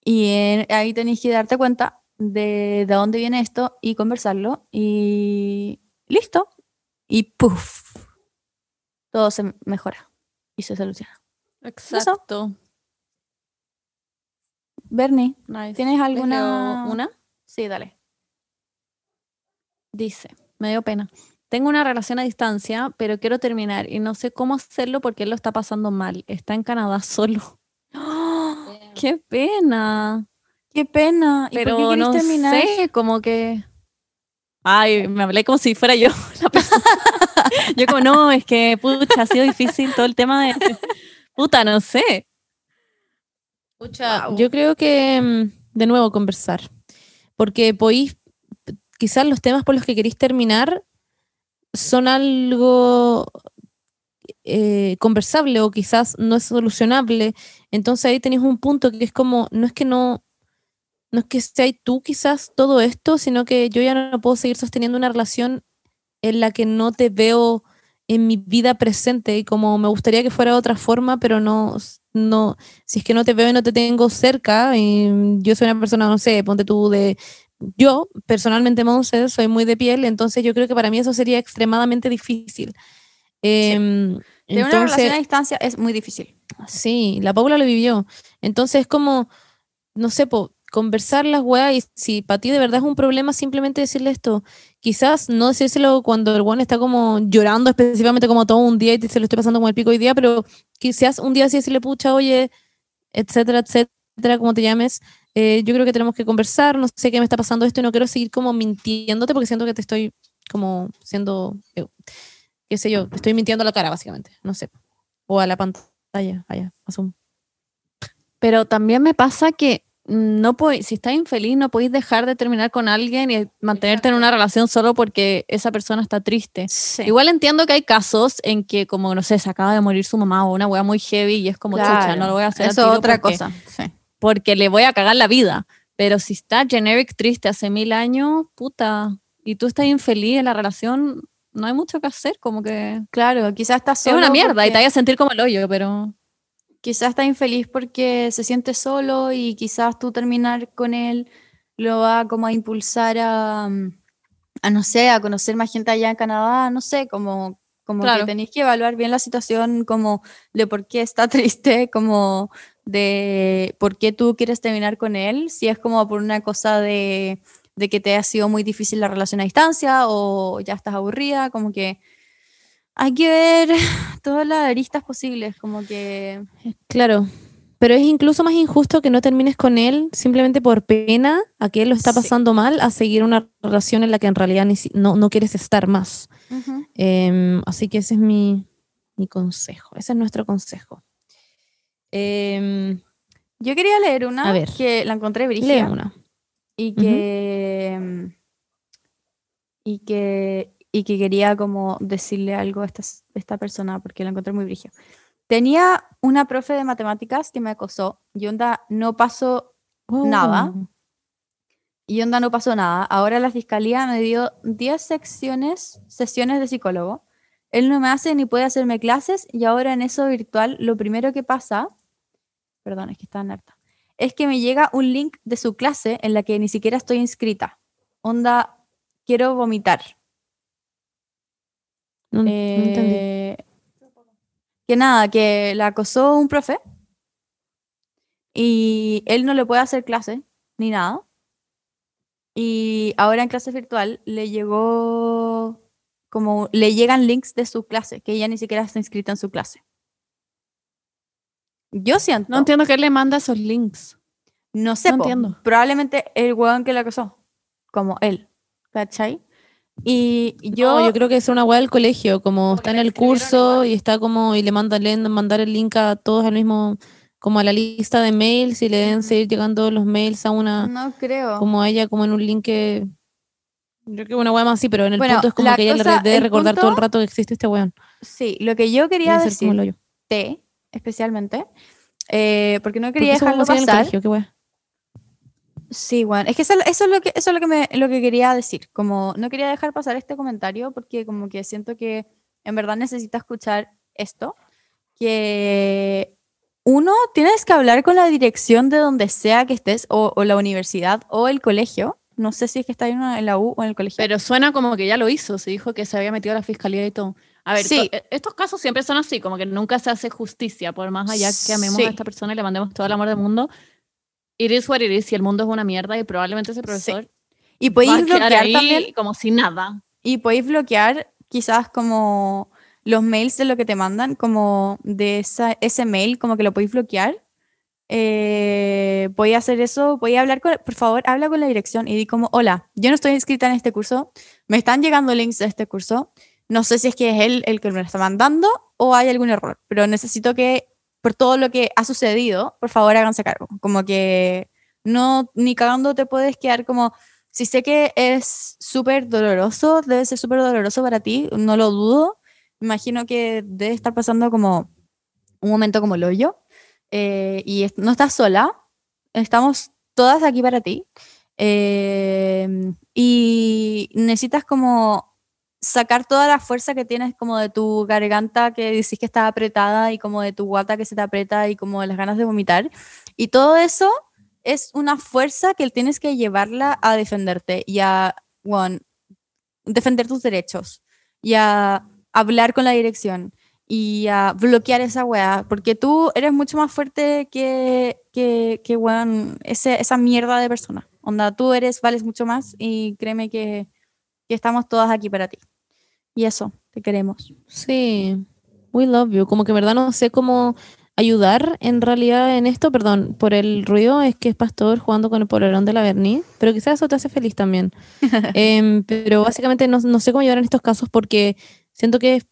Y en- ahí tenés que darte cuenta de, de dónde viene esto y conversarlo y listo. Y puff, todo se mejora y se soluciona. Exacto. Bernie, Nice. ¿tienes ¿Les alguna? una? Sí, dale. Dice, me dio pena. Tengo una relación a distancia, pero quiero terminar y no sé cómo hacerlo porque él lo está pasando mal. Está en Canadá solo. ¡Qué pena! Qué pena. ¿Y Pero por qué no terminar? sé, como que... Ay, me hablé como si fuera yo la persona. yo como, no, es que, pucha, ha sido difícil todo el tema de... Puta, no sé. Pucha, Wow. yo creo que, mm, de nuevo, conversar. Porque podéis, quizás los temas por los que queréis terminar son algo eh, conversable o quizás no es solucionable. Entonces ahí tenéis un punto que es como, no es que no, no es que seas tú quizás todo esto, sino que yo ya no puedo seguir sosteniendo una relación en la que no te veo en mi vida presente y como me gustaría que fuera de otra forma, pero no, no, si es que no te veo y no te tengo cerca, y yo soy una persona, no sé, ponte tú de, yo personalmente, Monse, soy muy de piel, entonces yo creo que para mí eso sería extremadamente difícil. Em, Tener una relación a distancia es muy difícil. Sí, la Paula lo vivió. Entonces es como, no sé, po, conversar las weas y si para ti de verdad es un problema, simplemente decirle esto. Quizás no decírselo cuando el weón está como llorando específicamente como todo un día y te- se lo estoy pasando como el pico hoy día, pero quizás un día sí decirle, pucha, oye, etcétera, etcétera, como te llames, eh, yo creo que tenemos que conversar, no sé qué me está pasando esto y no quiero seguir como mintiéndote porque siento que te estoy como siendo, eh, qué sé yo, estoy mintiendo a la cara básicamente, no sé. O a la pantalla, vaya, asumo. Pero también me pasa que no si estás infeliz, no podéis dejar de terminar con alguien y mantenerte en una relación solo porque esa persona está triste. Sí. Igual entiendo que hay casos en que, como no sé, se acaba de morir su mamá o una wea muy heavy y es como chucha, no lo voy a hacer. Eso es otra porque- cosa. Sí. Porque le voy a cagar la vida. Pero si está generic triste hace mil años, puta, y tú estás infeliz en la relación, no hay mucho que hacer, como que Claro, quizás está es solo. una mierda y te vayas a sentir como el hoyo, pero quizás está infeliz porque se siente solo y quizás tú terminar con él lo va como a impulsar a, mm, a no sé, a conocer más gente allá en Canadá, no sé, como, como Claro. que tenéis que evaluar bien la situación como de por qué está triste, como de por qué tú quieres terminar con él, si es como por una cosa de, de que te ha sido muy difícil la relación a distancia o ya estás aburrida, como que hay que ver todas las aristas posibles, como que... Claro. Pero es incluso más injusto que no termines con él simplemente por pena a que él lo está Sí. pasando mal a seguir una relación en la que en realidad ni si- no, no quieres estar más. Em, así que ese es mi, mi consejo. Ese es nuestro consejo. Em, Yo quería leer una A ver. que la encontré brígida una. y que y que y que quería como decirle algo a esta, esta persona porque la encontré muy brígida. Tenía una profe de matemáticas que me acosó y onda no pasó Nada. Oh. y onda no pasó nada. Ahora la fiscalía me dio 10 secciones, sesiones de psicólogo. Él no me hace ni puede hacerme clases y ahora en eso virtual lo primero que pasa, perdón, es que está harta, es que me llega un link de su clase en la que ni siquiera estoy inscrita. Onda, quiero vomitar. No, no entendí. Eh, que nada, que la acosó un profe y él no le puede hacer clase ni nada. Y ahora en clase virtual le llegó como le llegan links de su clase, que ella ni siquiera está inscrita en su clase. Yo siento, no entiendo que él le manda esos links. no sé, no po, entiendo. probablemente el weón que la acosó, como él, ¿cachai? Y yo, Yo, yo creo que es una weá del colegio, como está en el curso y está como, y le mandan mandar el link a todos al mismo, como a la lista de mails y le deben seguir llegando los mails a una, no creo. como a ella, como en un link que. Yo creo que una weá más así, pero en el Bueno, punto es como que ella le cosa- debe recordar todo el rato que existe este weón. Sí, lo que yo quería Debe ser como el decir, hoyo. T, especialmente, eh, porque no ¿Por qué quería eso dejarlo así en el pasar. colegio? ¿Qué weá? Sí, bueno, es que eso, eso es lo que eso es lo que me lo que quería decir, como no quería dejar pasar este comentario porque como que siento que en verdad necesita escuchar esto, que uno tienes que hablar con la dirección de donde sea que estés o, o la universidad o el colegio. No sé si es que está en, en la U o en el colegio. Pero suena como que ya lo hizo, se dijo que se había metido a la fiscalía y todo. A ver, Sí. to- e- estos casos siempre son así, como que nunca se hace justicia, por más allá que amemos Sí. a esta persona y le mandemos todo el amor del mundo. It is what it is, y el mundo es una mierda y probablemente ese profesor y va a podéis bloquear ahí también como si nada. Y podéis bloquear quizás como los mails de lo que te mandan, como de esa, ese mail, como que lo podéis bloquear. Eh, podéis hacer eso, podéis hablar con, por favor, habla con la dirección y di como, hola, yo no estoy inscrita en este curso, me están llegando links de este curso, no sé si es que es él el que me lo está mandando o hay algún error, pero necesito que, por todo lo que ha sucedido, por favor háganse cargo, como que no, ni cagando te puedes quedar como, si sé que es súper doloroso, debe ser súper doloroso para ti, no lo dudo. Imagino que debe estar pasando como un momento como el hoyo. eh, y no estás sola, estamos todas aquí para ti. eh, y necesitas como sacar toda la fuerza que tienes como de tu garganta que decís que está apretada y como de tu guata que se te aprieta y como de las ganas de vomitar. Y todo eso es una fuerza que tienes que llevarla a defenderte y a bueno, defender tus derechos y a hablar con la dirección y a bloquear esa weá, porque tú eres mucho más fuerte que, que, que weón, esa mierda de persona. Onda, tú eres, vales mucho más y créeme que, que estamos todas aquí para ti. Y eso, te queremos. Sí, we love you. Como que en verdad no sé cómo ayudar en realidad en esto, perdón, por el ruido, es que es pastor jugando con el polerón de la Berni, pero quizás eso te hace feliz también. Em, pero básicamente no, no sé cómo ayudar en estos casos porque siento que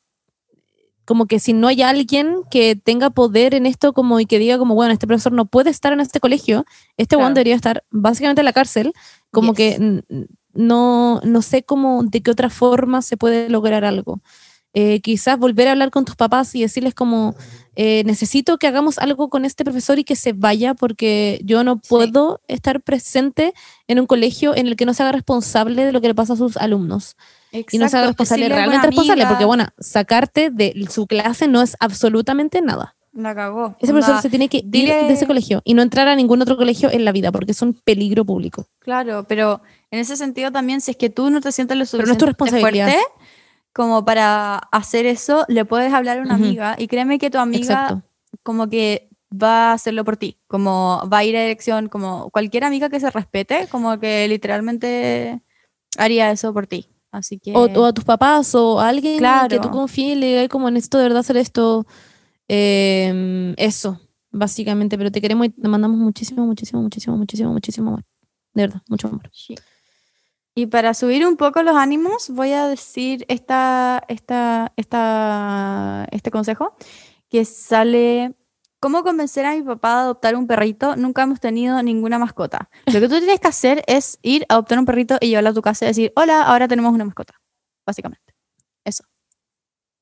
como que si no hay alguien que tenga poder en esto como y que diga como, bueno, este profesor no puede estar en este colegio, este Claro. one debería estar básicamente en la cárcel, como Yes. que no, no sé cómo, de qué otra forma se puede lograr algo. Eh, quizás volver a hablar con tus papás y decirles como, eh, necesito que hagamos algo con este profesor y que se vaya porque yo no Sí. puedo estar presente en un colegio en el que no se haga responsable de lo que le pasa a sus alumnos y no se haga Exacto, responsable, realmente responsable, porque bueno, sacarte de su clase no es absolutamente nada. La cagó. Onda, profesor se tiene que ir dile- de ese colegio y no entrar a ningún otro colegio en la vida porque es un peligro público. Claro, pero en ese sentido también, si es que tú no te sientes lo no suficientemente responsabilidad. fuerte como para hacer eso, le puedes hablar a una Ujú. amiga y créeme que tu amiga Exacto. como que va a hacerlo por ti, como va a ir a dirección, como cualquier amiga que se respete, como que literalmente haría eso por ti. Así que O, o a tus papás o a alguien que Claro. tú confíes y le digas como necesito de verdad hacer esto. Eh, eso, básicamente. Pero te queremos y te mandamos muchísimo, muchísimo, muchísimo, muchísimo, muchísimo amor. De verdad, mucho amor. Sí. Y para subir un poco los ánimos, voy a decir esta, esta, esta, este consejo que sale. ¿Cómo convencer a mi papá de adoptar un perrito? Nunca hemos tenido ninguna mascota. Lo que tú tienes que hacer es ir a adoptar un perrito y llevarlo a tu casa y decir, hola, ahora tenemos una mascota. Básicamente. Eso.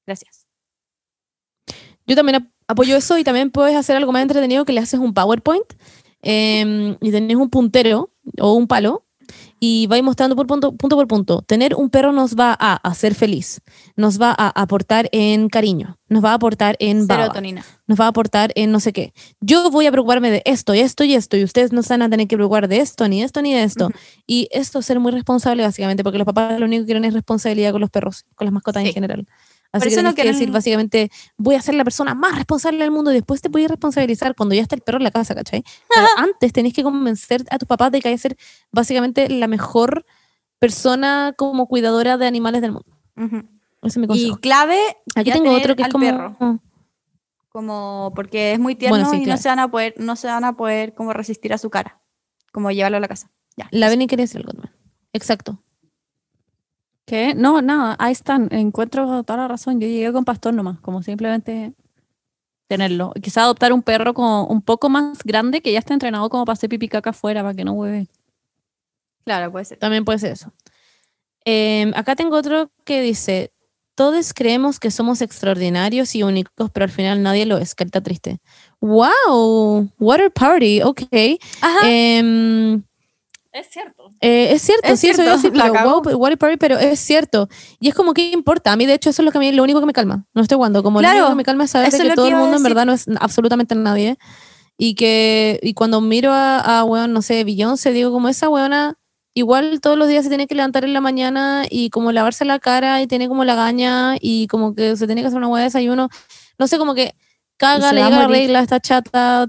Gracias. Yo también ap- apoyo eso y también puedes hacer algo más entretenido que le haces un PowerPoint eh, y tenés un puntero o un palo y vais mostrando por punto, punto por punto. Tener un perro nos va a hacer feliz, nos va a aportar en cariño, nos va a aportar en baba, Serotonina. nos va a aportar en no sé qué. Yo voy a preocuparme de esto y esto y esto y ustedes no se van a tener que preocupar de esto, ni de esto, ni de esto. Y esto es ser muy responsable básicamente porque los papás lo único que quieren es responsabilidad con los perros, con las mascotas Sí. en general. Así eso que no que decir básicamente, voy a ser la persona más responsable del mundo y después te voy a responsabilizar cuando ya está el perro en la casa, ¿cachai? Pero antes tenés que convencer a tus papás de que hay que ser básicamente la mejor persona como cuidadora de animales del mundo. Ujú. Ese es mi Y clave, Aquí tengo otro que es como... perro. como porque es muy tierno Bueno, sí, y no se van a poder, no se van a poder como resistir a su cara, como llevarlo a la casa. Ya. La Beni quería decir algo también. Exacto. ¿Qué? No, nada, ahí están. Encuentro toda la razón. Yo llegué con pastor nomás, como simplemente tenerlo. Quizá adoptar un perro como un poco más grande que ya está entrenado como para hacer pipí caca afuera, para que no hueve. Claro, puede ser. También puede ser eso. Eh, acá tengo otro que dice, todos creemos que somos extraordinarios y únicos, pero al final nadie lo es. Carita triste. ¡Wow! Water party, ok. Ajá. Em, Es cierto. eh, es cierto, Es sí, eso cierto, decir, la pero, cagó. wow, water party, pero es cierto. Y es como que importa. A mí, de hecho, eso es lo que a mí, lo único que me calma. No estoy jugando. Como lo Claro, único que me calma es saber eso de que lo todo que el mundo en verdad no es absolutamente nadie. Y que y cuando miro a, a weón, no sé, Beyoncé, digo, como esa weona, igual todos los días se tiene que levantar en la mañana y como lavarse la cara y tiene como la gaña y como que se tiene que hacer una hueá de desayuno. No sé, como que caga, le llega la regla, está chata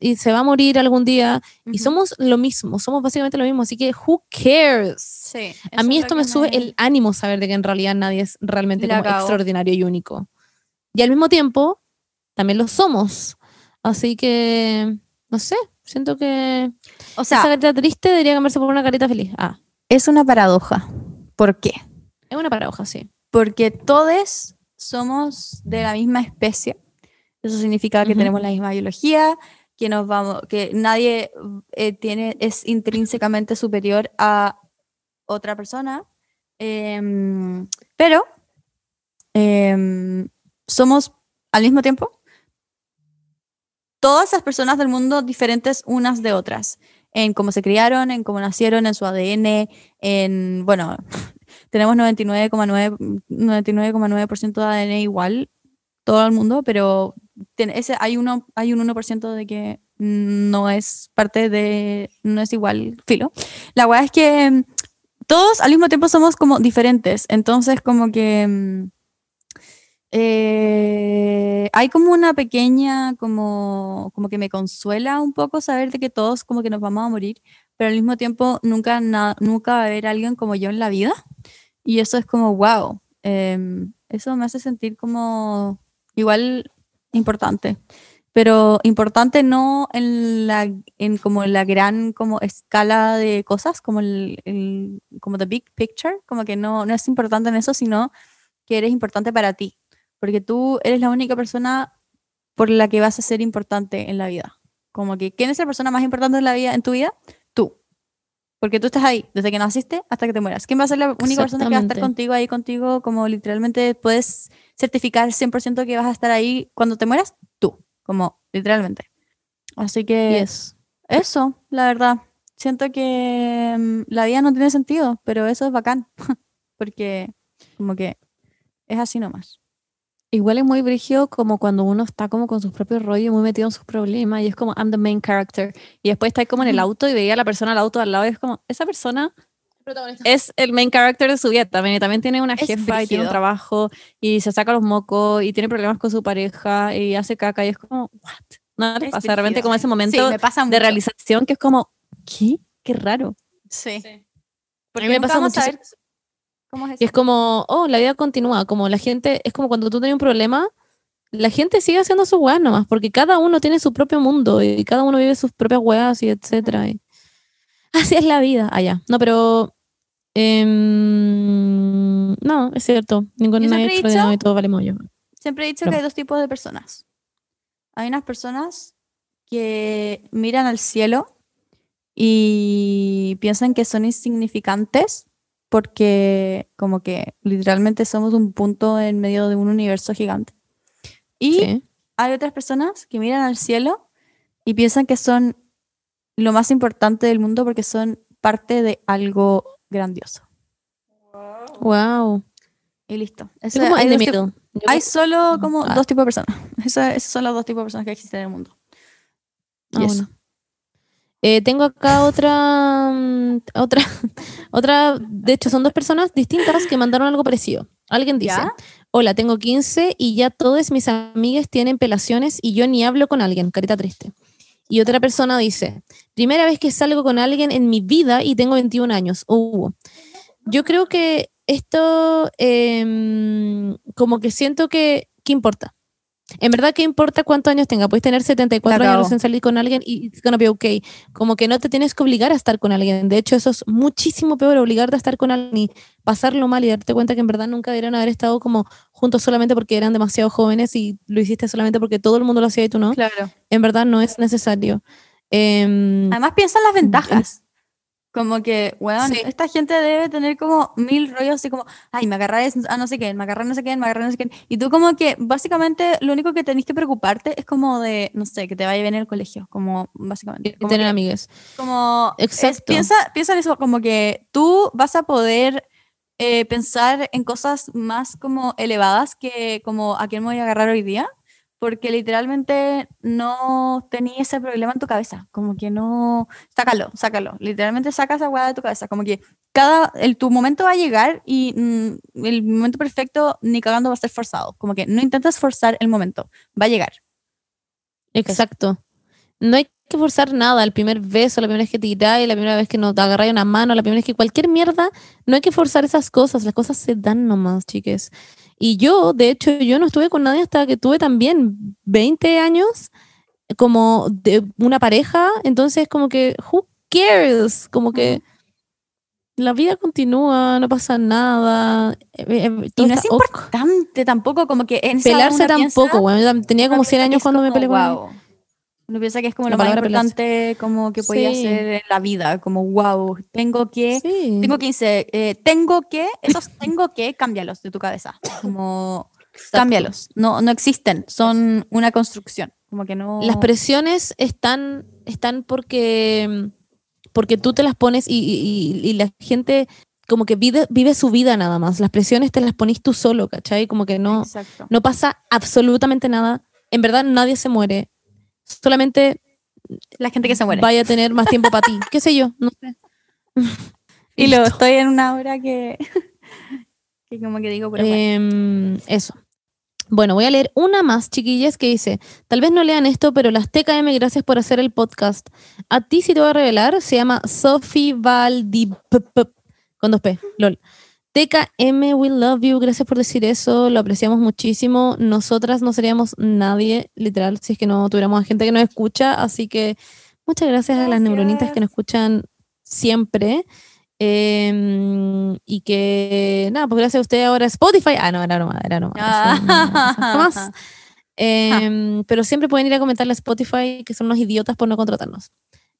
y se va a morir algún día. Y Ujú. somos lo mismo, somos básicamente lo mismo. Así que, who cares? Sí. A mí esto me sube el ánimo saber de que en realidad nadie es realmente como extraordinario y único. Y al mismo tiempo, también lo somos. Así que, no sé, siento que O esa sea, carita triste debería cambiarse por una carita feliz. Ah, es una paradoja. ¿Por qué? es una paradoja, sí. Porque todos somos de la misma especie. Eso significa que Ujú. tenemos la misma biología, que nos vamos, que nadie eh, tiene, es intrínsecamente superior a otra persona. Em, pero em, somos al mismo tiempo todas las personas del mundo diferentes unas de otras, en cómo se criaron, en cómo nacieron, en su ADN, en, bueno, tenemos 99,9% 99,9% de ADN igual, todo el mundo, pero tiene- ese, hay, uno, hay un 1% de que no es parte de, no es igual filo. La verdad es que mm, todos al mismo tiempo somos como diferentes, entonces como que... mm, eh, hay como una pequeña, como, como que me consuela un poco saber de que todos como que nos vamos a morir, pero al mismo tiempo nunca, na- nunca va a haber alguien como yo en la vida. Y eso es como, wow, em, eso me hace sentir como igual importante, pero importante no en la, en como la gran como escala de cosas, como el, el- como the big picture, como que no, no es importante en eso, sino que eres importante para ti. porque tú eres la única persona por la que vas a ser importante en la vida. Como que, ¿quién es la persona más importante en la vida, en tu vida? Tú. Porque tú estás ahí desde que naciste hasta que te mueras. ¿Quién va a ser la única persona que va a estar contigo ahí contigo? Como literalmente puedes certificar 100% que vas a estar ahí cuando te mueras, tú. Como literalmente. Así que Yes. eso, la verdad. Siento que mm, la vida no tiene sentido, pero eso es bacán. Porque como que es así nomás. Igual es muy brígido como cuando uno está como con sus propios rollos, muy metido en sus problemas y es como, I'm the main character. Y después está como en el auto y veía a la persona al auto al lado y es como, esa persona es el main character de su vida también. Y también tiene una Es jefa y tiene un trabajo y se saca los mocos y tiene problemas con su pareja y hace caca y es como, what? Nada le Es pasa. De repente como ese Sí, momento me pasa mucho. de realización que es como, ¿qué? Qué raro. Sí. A Porque mí me pasa a ver cómo es Y eso. es como, oh, la vida continúa. Como la gente, es como cuando tú tienes un problema, la gente sigue haciendo sus weas nomás, porque cada uno tiene su propio mundo y cada uno vive sus propias weas y etcétera. y- Así es la vida. Allá. no, pero. Em, no, es cierto. Ningún dicho- y todo vale mollo. Siempre he dicho No. que hay dos tipos de personas. Hay unas personas que miran al cielo y piensan que son insignificantes porque como que literalmente somos un punto en medio de un universo gigante. Y Sí. hay otras personas que miran al cielo y piensan que son lo más importante del mundo porque son parte de algo grandioso. Wow. Y listo. Eso- como hay, dos hay solo como Ah. dos tipos de personas. Eso- esos son los dos tipos de personas que existen en el mundo. Ah, bueno. Eh, tengo acá otra, mm, otra, otra, de hecho son dos personas distintas que mandaron algo parecido. Alguien dice, ¿Ya? hola, tengo 15 y ya todas mis amigas tienen pelaciones y yo ni hablo con alguien, carita triste. Y otra persona dice, primera vez que salgo con alguien en mi vida y tengo 21 años. Uh, yo creo que esto, em, como que siento que, ¿qué importa? En verdad, ¿qué importa cuántos años tenga? Puedes tener 74 La años recién salir con alguien y it's gonna be okay. Como que no te tienes que obligar a estar con alguien. De hecho, eso es muchísimo peor, obligarte a estar con alguien y pasarlo mal y darte cuenta que en verdad nunca deberían haber estado como juntos solamente porque eran demasiado jóvenes y lo hiciste solamente porque todo el mundo lo hacía y tú no. Claro. En verdad no es necesario. Em, Además piensa en las ventajas. Como que, weón, Sí. esta gente debe tener como mil rollos así como, ay, me agarré a no sé quién, me agarré a no sé quién, me agarré a no sé quién. Y tú como que básicamente lo único que tenés que preocuparte es como de, no sé, que te vaya bien en el colegio, como básicamente. y Como tener que- amigas. Como, es- Exacto. piensa, piensa en eso, como que tú vas a poder eh, pensar en cosas más como elevadas que como a quién me voy a agarrar hoy día, porque literalmente no tenía ese problema en tu cabeza, como que no, sácalo, sácalo, literalmente saca esa hueá de tu cabeza, como que cada, el, tu momento va a llegar y mm, el momento perfecto ni cagando va a ser forzado, como que no intentes forzar el momento, va a llegar. Exacto. No hay que forzar nada. El primer beso, la primera vez que tiráis, la primera vez que nos agarráis una mano, la primera vez que cualquier mierda, no hay que forzar esas cosas. Las cosas se dan nomás, chiques. Y yo, de hecho, yo no estuve con nadie hasta que tuve también 20 años como de una pareja. Entonces, como que, who cares? Como que la vida continúa, no pasa nada. eh, eh, Y todo no es está ok. importante tampoco, como que en Pelarse una piensa- tampoco, bueno, yo tenía como piensa 100 que años cuando me como, peleé con él. wow. Uno piensa que es como La lo más importante como que podía Sí. hacer en la vida, como wow, tengo que, Sí. tengo 15, eh, tengo que, esos tengo que, cámbialos de tu cabeza, como cámbialos, no, no existen, son una construcción, como que no... Las presiones están, están porque, porque tú te las pones y, y- y- y la gente como que vive, vive su vida nada más. Las presiones te las pones tú solo, ¿cachai? Como que no, Exacto. no pasa absolutamente nada. En verdad nadie se muere. Solamente La gente que se muere. vaya a tener más tiempo para ti. ¿Qué sé yo? No sé. y luego estoy en una hora que, que como que digo, pero bueno. Em, eso. Bueno, voy a leer una más, chiquillas, que dice, tal vez no lean esto, pero las TKM, gracias por hacer el podcast. A ti sí te voy a revelar, se llama Sophie Valdip, con dos P, lol. TKM, we love you, gracias por decir eso, lo apreciamos muchísimo. Nosotras no seríamos nadie, literal, si es que no tuviéramos a gente que nos escucha, así que muchas gracias, a las neuronitas que nos escuchan siempre. Em, y que, nada, pues gracias a usted ahora Spotify. Ah, no, era nomás, era nomás. eso no. Em, pero siempre pueden ir a comentarle a Spotify que son unos idiotas por no contratarnos.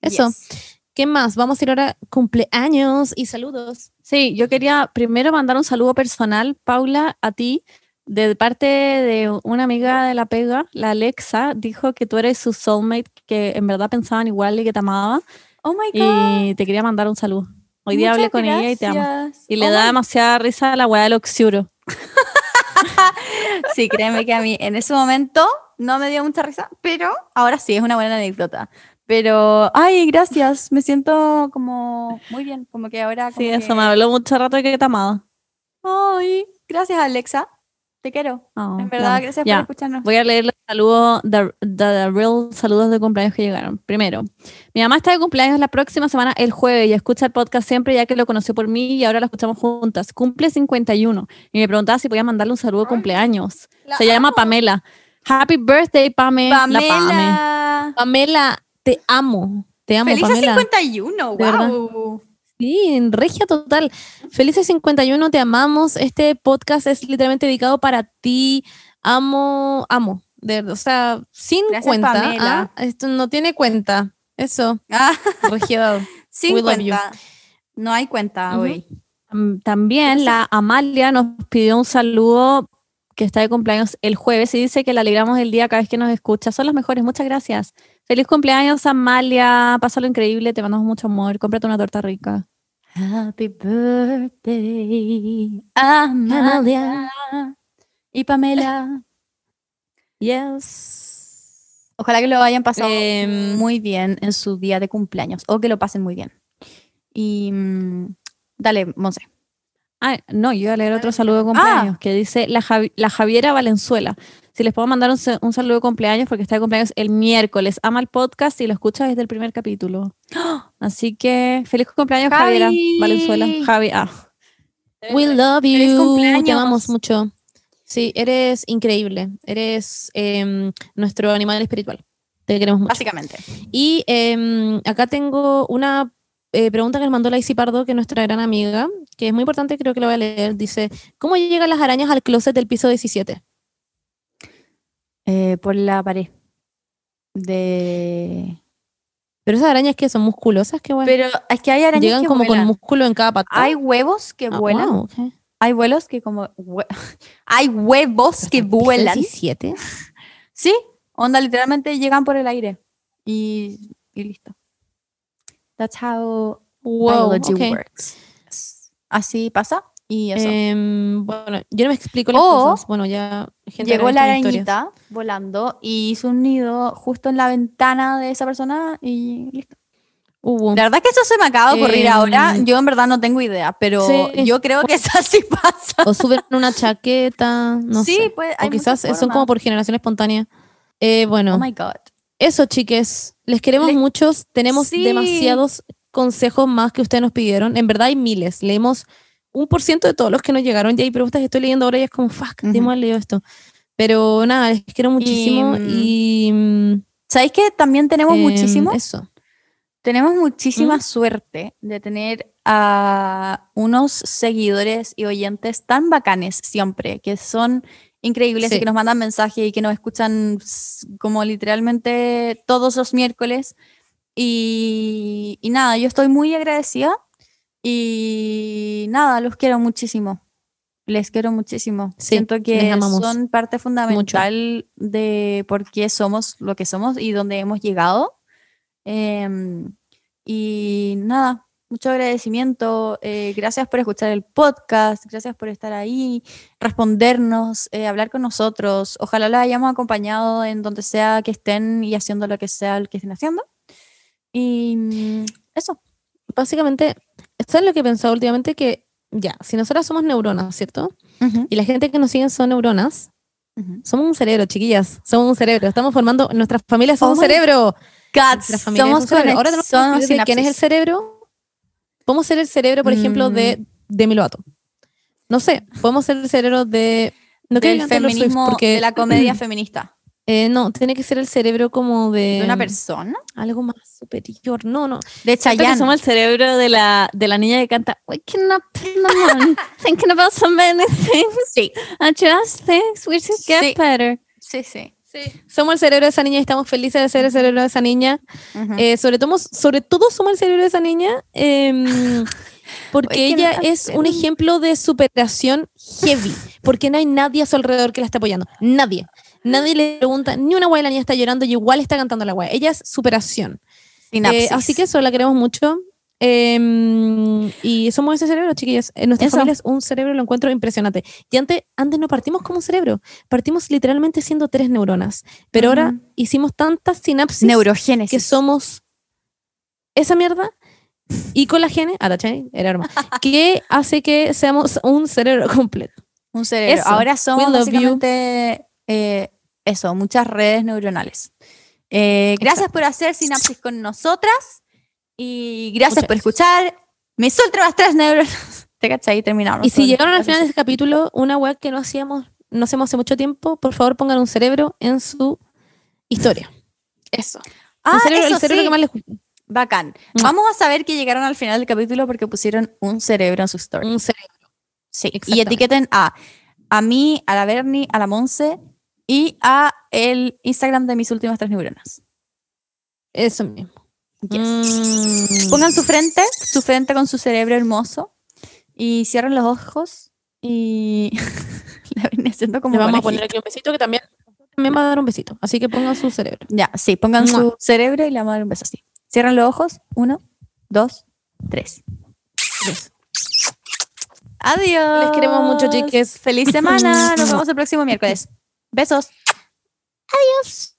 Eso. Yes. ¿Qué más? Vamos a ir ahora a cumpleaños y saludos. Sí, yo quería primero mandar un saludo personal, Paula, a ti, de parte de una amiga de la pega, la Alexa, dijo que tú eres su soulmate, que en verdad pensaban igual y que te amaba, Oh my god. y te quería mandar un saludo. Hoy día hablé con ella y te amo. Y le Oh da my- demasiada risa a la weá del oxiuro. Sí, créeme que a mí en ese momento no me dio mucha risa, pero ahora sí, es una buena anécdota. Pero, ay, gracias, me siento como muy bien, como que ahora... Sí, eso que- me habló mucho rato de que te amaba. Ay, gracias Alexa, te quiero. Oh, En verdad, gracias por escucharnos. Voy a leer los saludos, the, the- the real saludos de cumpleaños que llegaron. Primero, mi mamá está de cumpleaños la próxima semana, el jueves, y escucha el podcast siempre, ya que lo conoció por mí y ahora lo escuchamos juntas. Cumple 51 y me preguntaba si podía mandarle un saludo de cumpleaños. La Se llama. Pamela. Happy birthday, Pame. La Pame. Pamela. Te amo. Te amo, Feliz Pamela. 51, De verdad. wow. Sí, en regia total. Felices 51, te amamos. Este podcast es literalmente dedicado para ti. Amo, amo. De, o sea, sin Gracias, cuenta. ¿ah? Esto no tiene cuenta. Eso, Ah, sin We cuenta. No hay cuenta hoy. Tam- También la Amalia nos pidió un saludo que está de cumpleaños el jueves y dice que le alegramos el día cada vez que nos escucha. Son los mejores, muchas gracias. Feliz cumpleaños, Amalia. Pásalo increíble, te mandamos mucho amor. Cómprate una torta rica. Happy birthday, Amalia. Y Pamela. Yes. Ojalá que lo hayan pasado Em, muy bien en su día de cumpleaños o que lo pasen muy bien. Y mm, dale, Monse. Ah, no, yo iba a leer otro saludo de cumpleaños que dice la, Javi- la Javiera Valenzuela. Si les puedo mandar un, sa- un saludo de cumpleaños porque está de cumpleaños el miércoles. Ama el podcast y lo escucha desde el primer capítulo. Así que feliz cumpleaños, Javi. Javiera Valenzuela. Javi, ah. We love Feliz you. cumpleaños. Te amamos mucho. Sí, eres increíble. Eres em, nuestro animal espiritual. Te queremos mucho. Básicamente. Y em, acá tengo una eh, pregunta que nos mandó la Isi Pardo, que es nuestra gran amiga, que es muy importante, creo que la voy a leer. Dice, ¿cómo llegan las arañas al closet del piso 17? Eh, por la pared. De. Pero esas arañas que son musculosas, qué bueno. Pero es que hay arañas Llegan que como vuelan. con músculo en cada pata. Hay huevos que Ah, vuelan. wow. Hay vuelos que como. hue- hay huevos que ¿Piso vuelan. 17? Sí, onda, literalmente llegan por el aire. Y, y listo. That's how Wow, biology works. Así pasa. Y eso. Em, bueno, yo no me explico las O cosas. Bueno, ya gente Llegó la estas historias. arañita volando y hizo un nido justo en la ventana de esa persona y listo. Hubo. La verdad que eso se me acaba de ocurrir Em, ahora. Yo en verdad no tengo idea, pero Sí. yo creo que eso sí pasa. O suben una chaqueta, no sí, sé. pues O hay quizás muchas son como por generación espontánea. Eh, bueno, Oh my God. eso, chiques. Les queremos Les- muchos. Tenemos Sí. demasiados consejos más que ustedes nos pidieron. En verdad hay miles. Leemos un por ciento de todos los que nos llegaron. Y hay preguntas que estoy leyendo ahora y es como, fuck, Ujú. hemos leído esto. Pero nada, les quiero muchísimo. mm, Y, mm, ¿Sabéis que también tenemos em, muchísimo? Eso. Tenemos muchísima ¿Mm? suerte de tener a unos seguidores y oyentes tan bacanes siempre, que son increíbles y Sí. que nos mandan mensajes y que nos escuchan como literalmente todos los miércoles. Y, y nada, yo estoy muy agradecida y nada, los quiero muchísimo. Les quiero muchísimo. Sí, Siento que son parte fundamental de por qué somos lo que somos y dónde hemos llegado. Em, y nada, mucho agradecimiento. eh, gracias por escuchar el podcast, gracias por estar ahí, respondernos, eh, hablar con nosotros. Ojalá la hayamos acompañado en donde sea que estén y haciendo lo que sea que estén haciendo. Y mm, eso. Básicamente, esto es lo que he pensado últimamente que, ya, si nosotras somos neuronas, ¿cierto? Y la gente que nos sigue son neuronas, Ujú. somos un cerebro, chiquillas. Somos un cerebro. Estamos formando, nuestras familias son Oh un cerebro. Cats, somos un cerebro. Ahora tenemos que somos descubrir de quién es el cerebro. Podemos ser el cerebro, por ejemplo, de Demi Lovato. No sé, podemos ser el cerebro de... No del Swift, feminismo, porque de la comedia feminista. Eh, no, tiene que ser el cerebro como de, ¿De una persona? algo más superior. No, no. De Chayanne. somos el cerebro de la, de la niña que canta Waking up in the morning, thinking about so many things. Sí, I just think we should get Sí. better. sí, sí. Somos el cerebro de esa niña y estamos felices de ser el cerebro de esa niña. Eh, sobre, todo, sobre todo somos el cerebro de esa niña em, porque ella es un ejemplo de superación heavy, porque no hay nadie a su alrededor que la esté apoyando, nadie. Nadie le pregunta, ni una guay la niña está llorando y igual está cantando la guay. Ella es superación. Eh, así que eso, la queremos mucho. Em, y somos ese cerebro, chiquillas. En nuestra Eso. familia es un cerebro, lo encuentro impresionante. Y antes, antes no partimos como un cerebro, partimos literalmente siendo tres neuronas. Pero ahora Ujú. hicimos tantas sinapsis Neurogénesis. que somos esa mierda y colagene, ah. Era broma, que hace que seamos un cerebro completo. Un cerebro. Eso. Ahora somos básicamente eh, eso, muchas redes neuronales. Eh, gracias por hacer sinapsis con nosotras y gracias Muchas por escuchar mis ultra tres neuronas. ¿Te cachai? Y terminamos. Y si llegaron al las final de este capítulo, una web que no hacíamos, no hacemos hace mucho tiempo, por favor pongan un cerebro en su historia. Eso. Ah, un cerebro, eso el cerebro sí. que más les gusta. Bacán. Mua. Vamos a saber que llegaron al final del capítulo porque pusieron un cerebro en su story. Un cerebro. Sí. Y etiqueten a, a mí, a la Bernie, a la Monse y a el Instagram de mis últimas tres neuronas. Eso mismo. Yes. Mm. Pongan su frente, su frente con su cerebro hermoso y cierren los ojos y la ven haciendo como Le vamos a poner aquí un besito que también, también va a dar un besito. Así que pongan su cerebro. Ya, sí, pongan su cerebro y le vamos a dar un beso así. Cierren los ojos. Uno, dos, tres. Beso. Adiós. Les queremos mucho, chiques. Feliz semana. Nos vemos el próximo miércoles. Besos. Adiós.